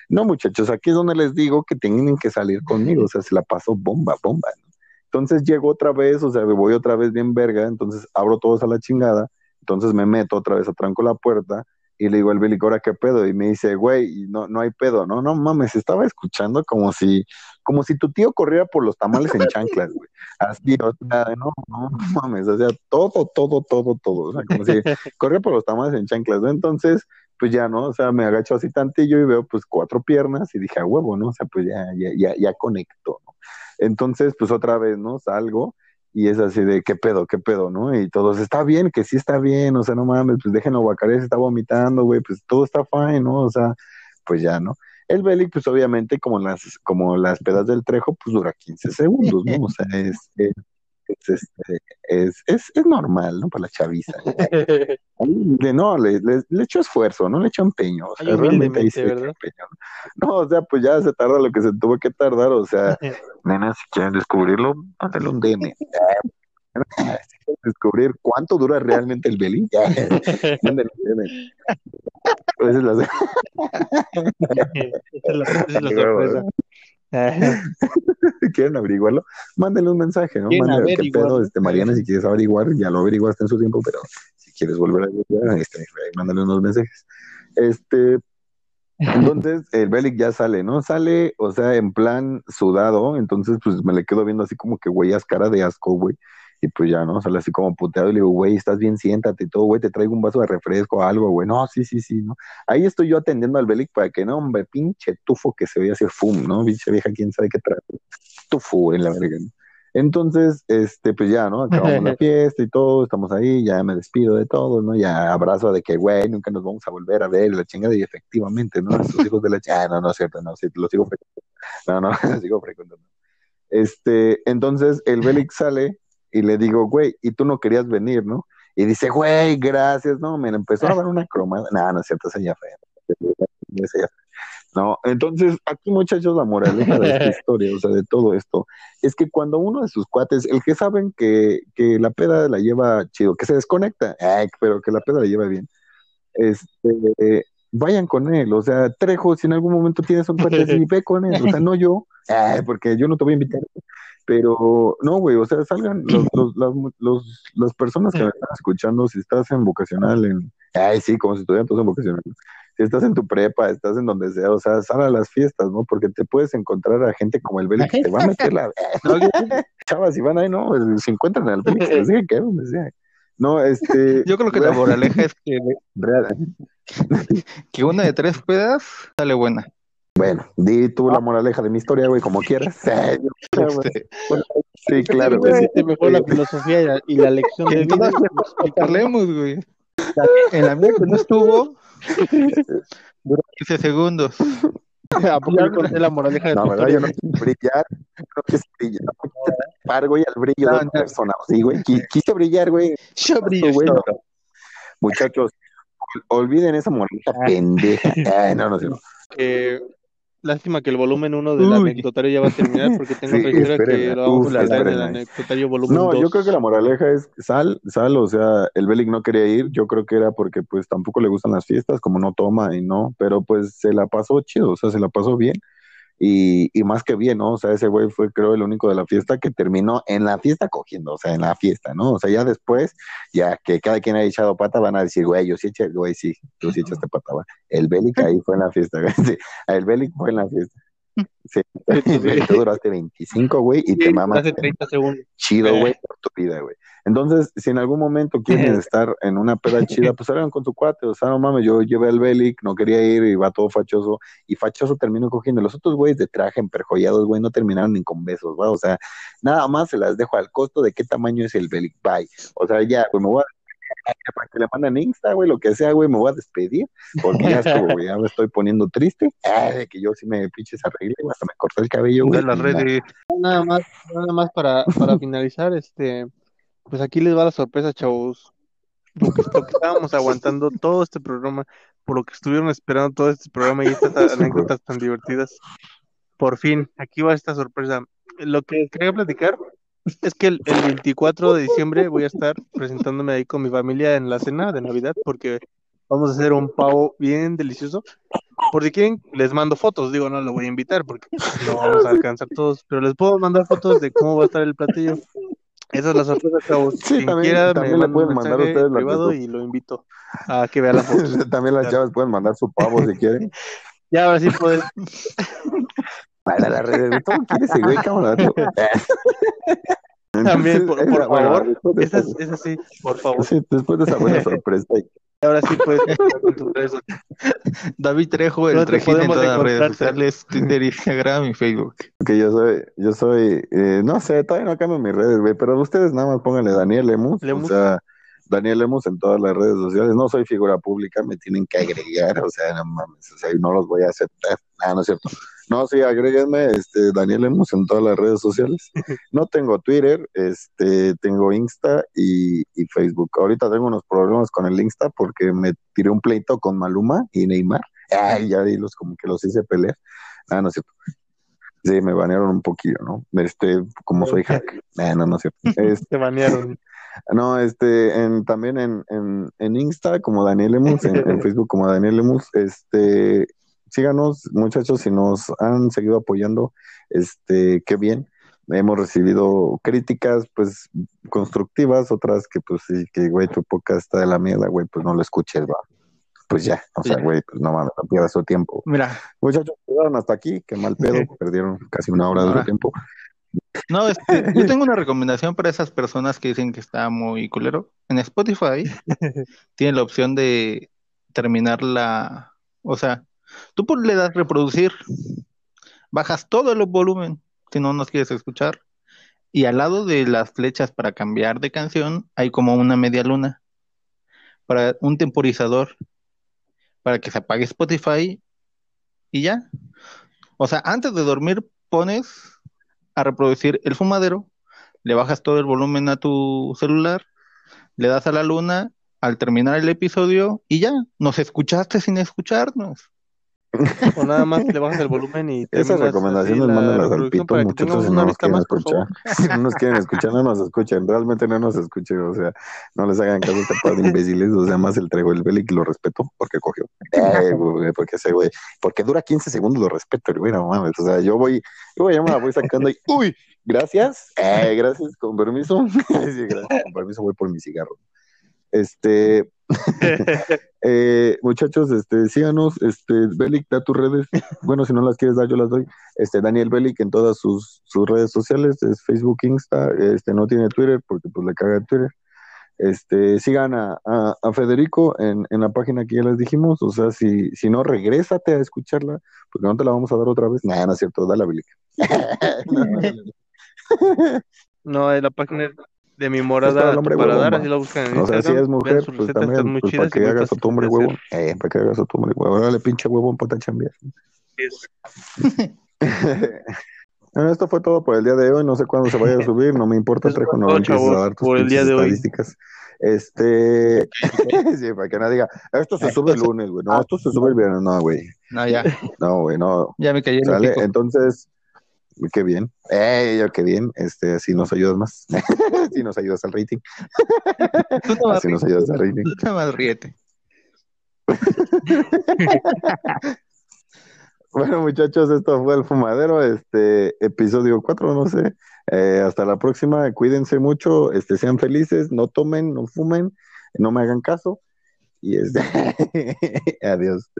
Speaker 1: no, muchachos, aquí es donde les digo que tienen que salir conmigo, o sea, se la pasó bomba, bomba, ¿no? Entonces llego otra vez, o sea, me voy otra vez bien verga, entonces abro todos a la chingada, entonces me meto otra vez, atranco la puerta, y le digo al Billy, ¿ahora qué pedo? Y me dice, güey, no, no hay pedo, no, no mames, estaba escuchando como si, como si tu tío corriera por los tamales en chanclas, güey. Así, o sea, no, no, mames, o sea, todo, todo, todo, todo, o sea, como si corría por los tamales en chanclas. Entonces, pues ya, ¿no? O sea, me agacho así tantillo y veo pues cuatro piernas y dije, a huevo, ¿no? O sea, pues ya, ya, ya, ya conecto, ¿no? Entonces, pues otra vez, ¿no? Salgo y es así de, ¿qué pedo, qué pedo, no? Y todos, está bien, que sí está bien, o sea, no mames, pues déjenlo, Guacaré se está vomitando, güey, pues todo está fine, ¿no? O sea, pues ya, ¿no? El Belic, pues obviamente, como las, como las pedas del Trejo, pues dura 15 segundos, ¿no? O sea, es, es, este, es, es, es, normal, ¿no? Para la chaviza. no, le, le, le echo esfuerzo, no le echo empeño. O sea, realmente ahí empeño. ¿no? o sea, pues ya se tarda lo que se tuvo que tardar. O sea, nenas, si quieren descubrirlo, mándale un DM. si quieren descubrir cuánto dura realmente el belín, DM. Esa es la, esa es la sorpresa. quieren averiguarlo, mándenle un mensaje, ¿no? Mándenle qué pedo, este, Mariana, si quieres averiguar, ya lo averiguaste en su tiempo, pero si quieres volver a averiguar, este, mándale unos mensajes. Este, entonces el Belic ya sale, ¿no? Sale, o sea, en plan sudado, entonces pues me le quedo viendo así como que güey, cara de asco, güey. Y pues ya, ¿no? Sale así como puteado y le digo, güey, estás bien, siéntate y todo, güey, te traigo un vaso de refresco o algo, güey. No, sí, sí, sí, ¿no? Ahí estoy yo atendiendo al Belic para que, no, hombre, pinche tufo que se veía así, fum, ¿no? Pinche vieja, quién sabe qué trae. Tufo en la verga, ¿no? Entonces, este, pues ya, ¿no? Acabamos la fiesta y todo, estamos ahí, ya me despido de todo, ¿no? Ya abrazo de que, güey, nunca nos vamos a volver a ver, la chingada, y efectivamente, ¿no? Estos hijos de la chingada, ah, no, no es cierto, no, sí, lo sigo frecuentando. No, no, lo sigo frecuentando. Este, entonces el Belic sale y le digo, güey, y tú no querías venir, ¿no? Y dice, güey, gracias, no, me empezó a dar una cromada. No, no es cierto, esa ya fue. No, entonces, aquí muchachos, la moraleja de esta historia, o sea, de todo esto, es que cuando uno de sus cuates, el que saben que, que la peda la lleva chido, que se desconecta, pero que la peda la lleva bien, este, vayan con él, o sea, Trejo, si en algún momento tienes un cuate así, ve con él, o sea, no yo, porque yo no te voy a invitar, pero no, güey, o sea, salgan los, los, las, los, las personas que me están escuchando, si estás en vocacional, en, ay, sí, como si estuvieran todos en vocacional, si estás en tu prepa, estás en donde sea, o sea, sal a las fiestas, ¿no? Porque te puedes encontrar a gente como el Beli que te va a meter la... Chavas, si van ahí, ¿no? Se encuentran al Beli, que les que donde sea. No, este.
Speaker 3: Yo creo que la moraleja es que, que una de tres pedas sale buena.
Speaker 1: Bueno, di tú la moraleja de mi historia, güey, como quieras.
Speaker 2: Este, sí, claro. Güey, mejor la filosofía y la, lección de vida.
Speaker 3: Hablemos, güey. En la mía que no estuvo, duró 15 segundos.
Speaker 2: ¿A poco yo conté la moraleja de
Speaker 1: No, verdad, yo no quiero brillar. No quise brillar. No quise tapar, güey, al brillo de otra persona. Sí, güey. Quise brillar, güey.
Speaker 2: Yo brillo, güey.
Speaker 1: Muchachos, olviden esa moraleja pendeja. Ay, no, no sé.
Speaker 2: Eh, Lástima que el volumen 1 del anecdotario ya va a terminar porque tengo otra historia que lo vamos a en el anecdotario volumen
Speaker 1: No, yo creo que la moraleja es sal, sal, o sea, el Belic no quería ir, yo creo que era porque pues tampoco le gustan las fiestas, como no toma y no, pero pues se la pasó chido, o sea, se la pasó bien y, y, más que bien, ¿no? O sea, ese güey fue, creo, el único de la fiesta que terminó en la fiesta cogiendo, o sea, en la fiesta, ¿no? O sea, ya después, ya que cada quien ha echado pata, van a decir, güey, yo sí eché, güey, sí, tú sí echaste pata, güey. El Bélic ahí fue en la fiesta, güey. Sí, el Bélic fue en la fiesta. Sí, tú duraste 25, güey, y te mamas.
Speaker 2: 30 segundos.
Speaker 1: Chido, güey, por tu vida, güey. Entonces, si en algún momento quieren estar en una peda chida, pues salgan con su cuate, o sea, no mames, yo llevé al Belic, no quería ir, y va todo fachoso, y fachoso terminó cogiendo. Los otros güeyes de traje emperjollados, güey, no terminaron ni con besos, ¿va? O sea, nada más se las dejo al costo de qué tamaño es el Belic, bye. O sea, ya, pues me voy a para que le manden Insta, güey, lo que sea, güey, me voy a despedir, porque ya estuvo, güey, ya me estoy poniendo triste, ah, de que yo sí me pinches arreglé, hasta me corté el cabello, güey.
Speaker 2: las redes. Nada más, nada más para, para finalizar, este, pues aquí les va la sorpresa, chavos. Lo que, estábamos aguantando todo este programa, por lo que estuvieron esperando todo este programa y estas anécdotas tan divertidas. Por fin, aquí va esta sorpresa. Lo que quería platicar es que el, 24 de diciembre voy a estar presentándome ahí con mi familia en la cena de Navidad porque vamos a hacer un pavo bien delicioso. Por si quieren, les mando fotos. Digo, no lo voy a invitar porque no vamos a alcanzar todos, pero les puedo mandar fotos de cómo va a estar el platillo. Esa es la sorpresa, chavos. Sí, Quien también, quiera, también me le pueden mandar ustedes privado y lo invito a que vea la foto.
Speaker 1: también las chavas pueden mandar su pavo si quieren.
Speaker 2: Ya, ahora sí pueden.
Speaker 1: Para la red, ¿cómo quieres ese güey, cabrón?
Speaker 2: También, por, por favor, esa, esa sí, por favor. Sí,
Speaker 1: después de esa buena sorpresa.
Speaker 2: Ahora sí puedes con
Speaker 3: tus redes David Trejo, el Trejín en todas las redes sociales, Twitter, Instagram y Facebook.
Speaker 1: Que yo soy, yo soy, eh, no sé, todavía no cambio mis redes, güey, pero ustedes nada más pónganle Daniel Lemus, Lemus. o sea, Daniel Lemus en todas las redes sociales. No soy figura pública, me tienen que agregar, o sea, no mames, o sea, no los voy a aceptar. Ah, no es cierto. No, sí, agréguenme, este, Daniel Lemus en todas las redes sociales. No tengo Twitter, este, tengo Insta y, y, Facebook. Ahorita tengo unos problemas con el Insta porque me tiré un pleito con Maluma y Neymar. Ay, ya di los como que los hice pelear. Ah, no es cierto. Sí, me banearon un poquillo, ¿no? Este, como soy hack. Ah, no, no es cierto.
Speaker 2: Este, banearon.
Speaker 1: No, este, en, también en, en, en Insta como Daniel Lemus, en, en, Facebook como Daniel Lemus, este, síganos, muchachos, si nos han seguido apoyando, este, qué bien. Hemos recibido críticas, pues, constructivas, otras que, pues, sí, que, güey, tu poca está de la mierda, güey, pues no lo escuches, va. Pues ya, o sea, güey, pues no mames, no pierdas su tiempo.
Speaker 2: Mira.
Speaker 1: Muchachos, quedaron hasta aquí, qué mal pedo, perdieron casi una hora de su tiempo.
Speaker 3: No, yo tengo una recomendación para esas personas que dicen que está muy culero. En Spotify tiene la opción de terminar la, o sea, Tú le das reproducir, bajas todo el volumen si no nos quieres escuchar. Y al lado de las flechas para cambiar de canción hay como una media luna para un temporizador para que se apague Spotify y ya. O sea, antes de dormir pones a reproducir el fumadero, le bajas todo el volumen a tu celular, le das a la luna al terminar el episodio y ya, nos escuchaste sin escucharnos.
Speaker 2: O nada más le bajas el volumen y
Speaker 1: Esas recomendaciones mándenlas al pito, muchachos, si no nos quieren escuchar. Si no nos quieren escuchar, no nos escuchen. Realmente no nos escuchen. O sea, no les hagan caso a este par de imbéciles. O sea, más el traigo el Belic lo respeto porque cogió. Eh, porque ese güey, porque dura 15 segundos lo respeto, güey, no mames. O sea, yo voy, yo voy, me la voy sacando y, uy, gracias, eh, gracias, con permiso. sí, gracias, con permiso voy por mi cigarro. Este, eh, muchachos, este, síganos, este, Belic, da tus redes. Bueno, si no las quieres dar, yo las doy. Este, Daniel Belic en todas sus, sus redes sociales, es Facebook, Insta, este, no tiene Twitter porque pues le caga Twitter. Este, sigan a, a, Federico en, en, la página que ya les dijimos. O sea, si, si no, regrésate a escucharla, porque no te la vamos a dar otra vez. Nada, no es cierto, dale a
Speaker 2: no, la página de mi morada para dar, así lo buscan en
Speaker 1: O sea, si es mujer, pues también, pues, para que hagas a tu hombre huevo. Eh, para que hagas a tu hombre huevo. Dale pinche huevón para chambear. bueno, esto fue todo por el día de hoy. No sé cuándo se vaya a subir, no me importa, Trejo, no empieces a dar tus el día de estadísticas. Este, sí, para que nadie diga, esto se sube el lunes, güey. No, esto se sube el viernes, no, güey.
Speaker 3: No, ya.
Speaker 1: No, güey, no.
Speaker 3: Ya me cayó
Speaker 1: ¿Sale? Entonces, qué bien. Eh, yo qué bien. Este, así nos ayudas más. así nos ayudas al rating. así nos ayudas al rating.
Speaker 3: Tú más ríete.
Speaker 1: bueno, muchachos, esto fue el fumadero, este episodio 4, no sé. Eh, hasta la próxima, cuídense mucho, este, sean felices, no tomen, no fumen, no me hagan caso. Y este, adiós.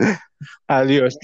Speaker 3: Adiós.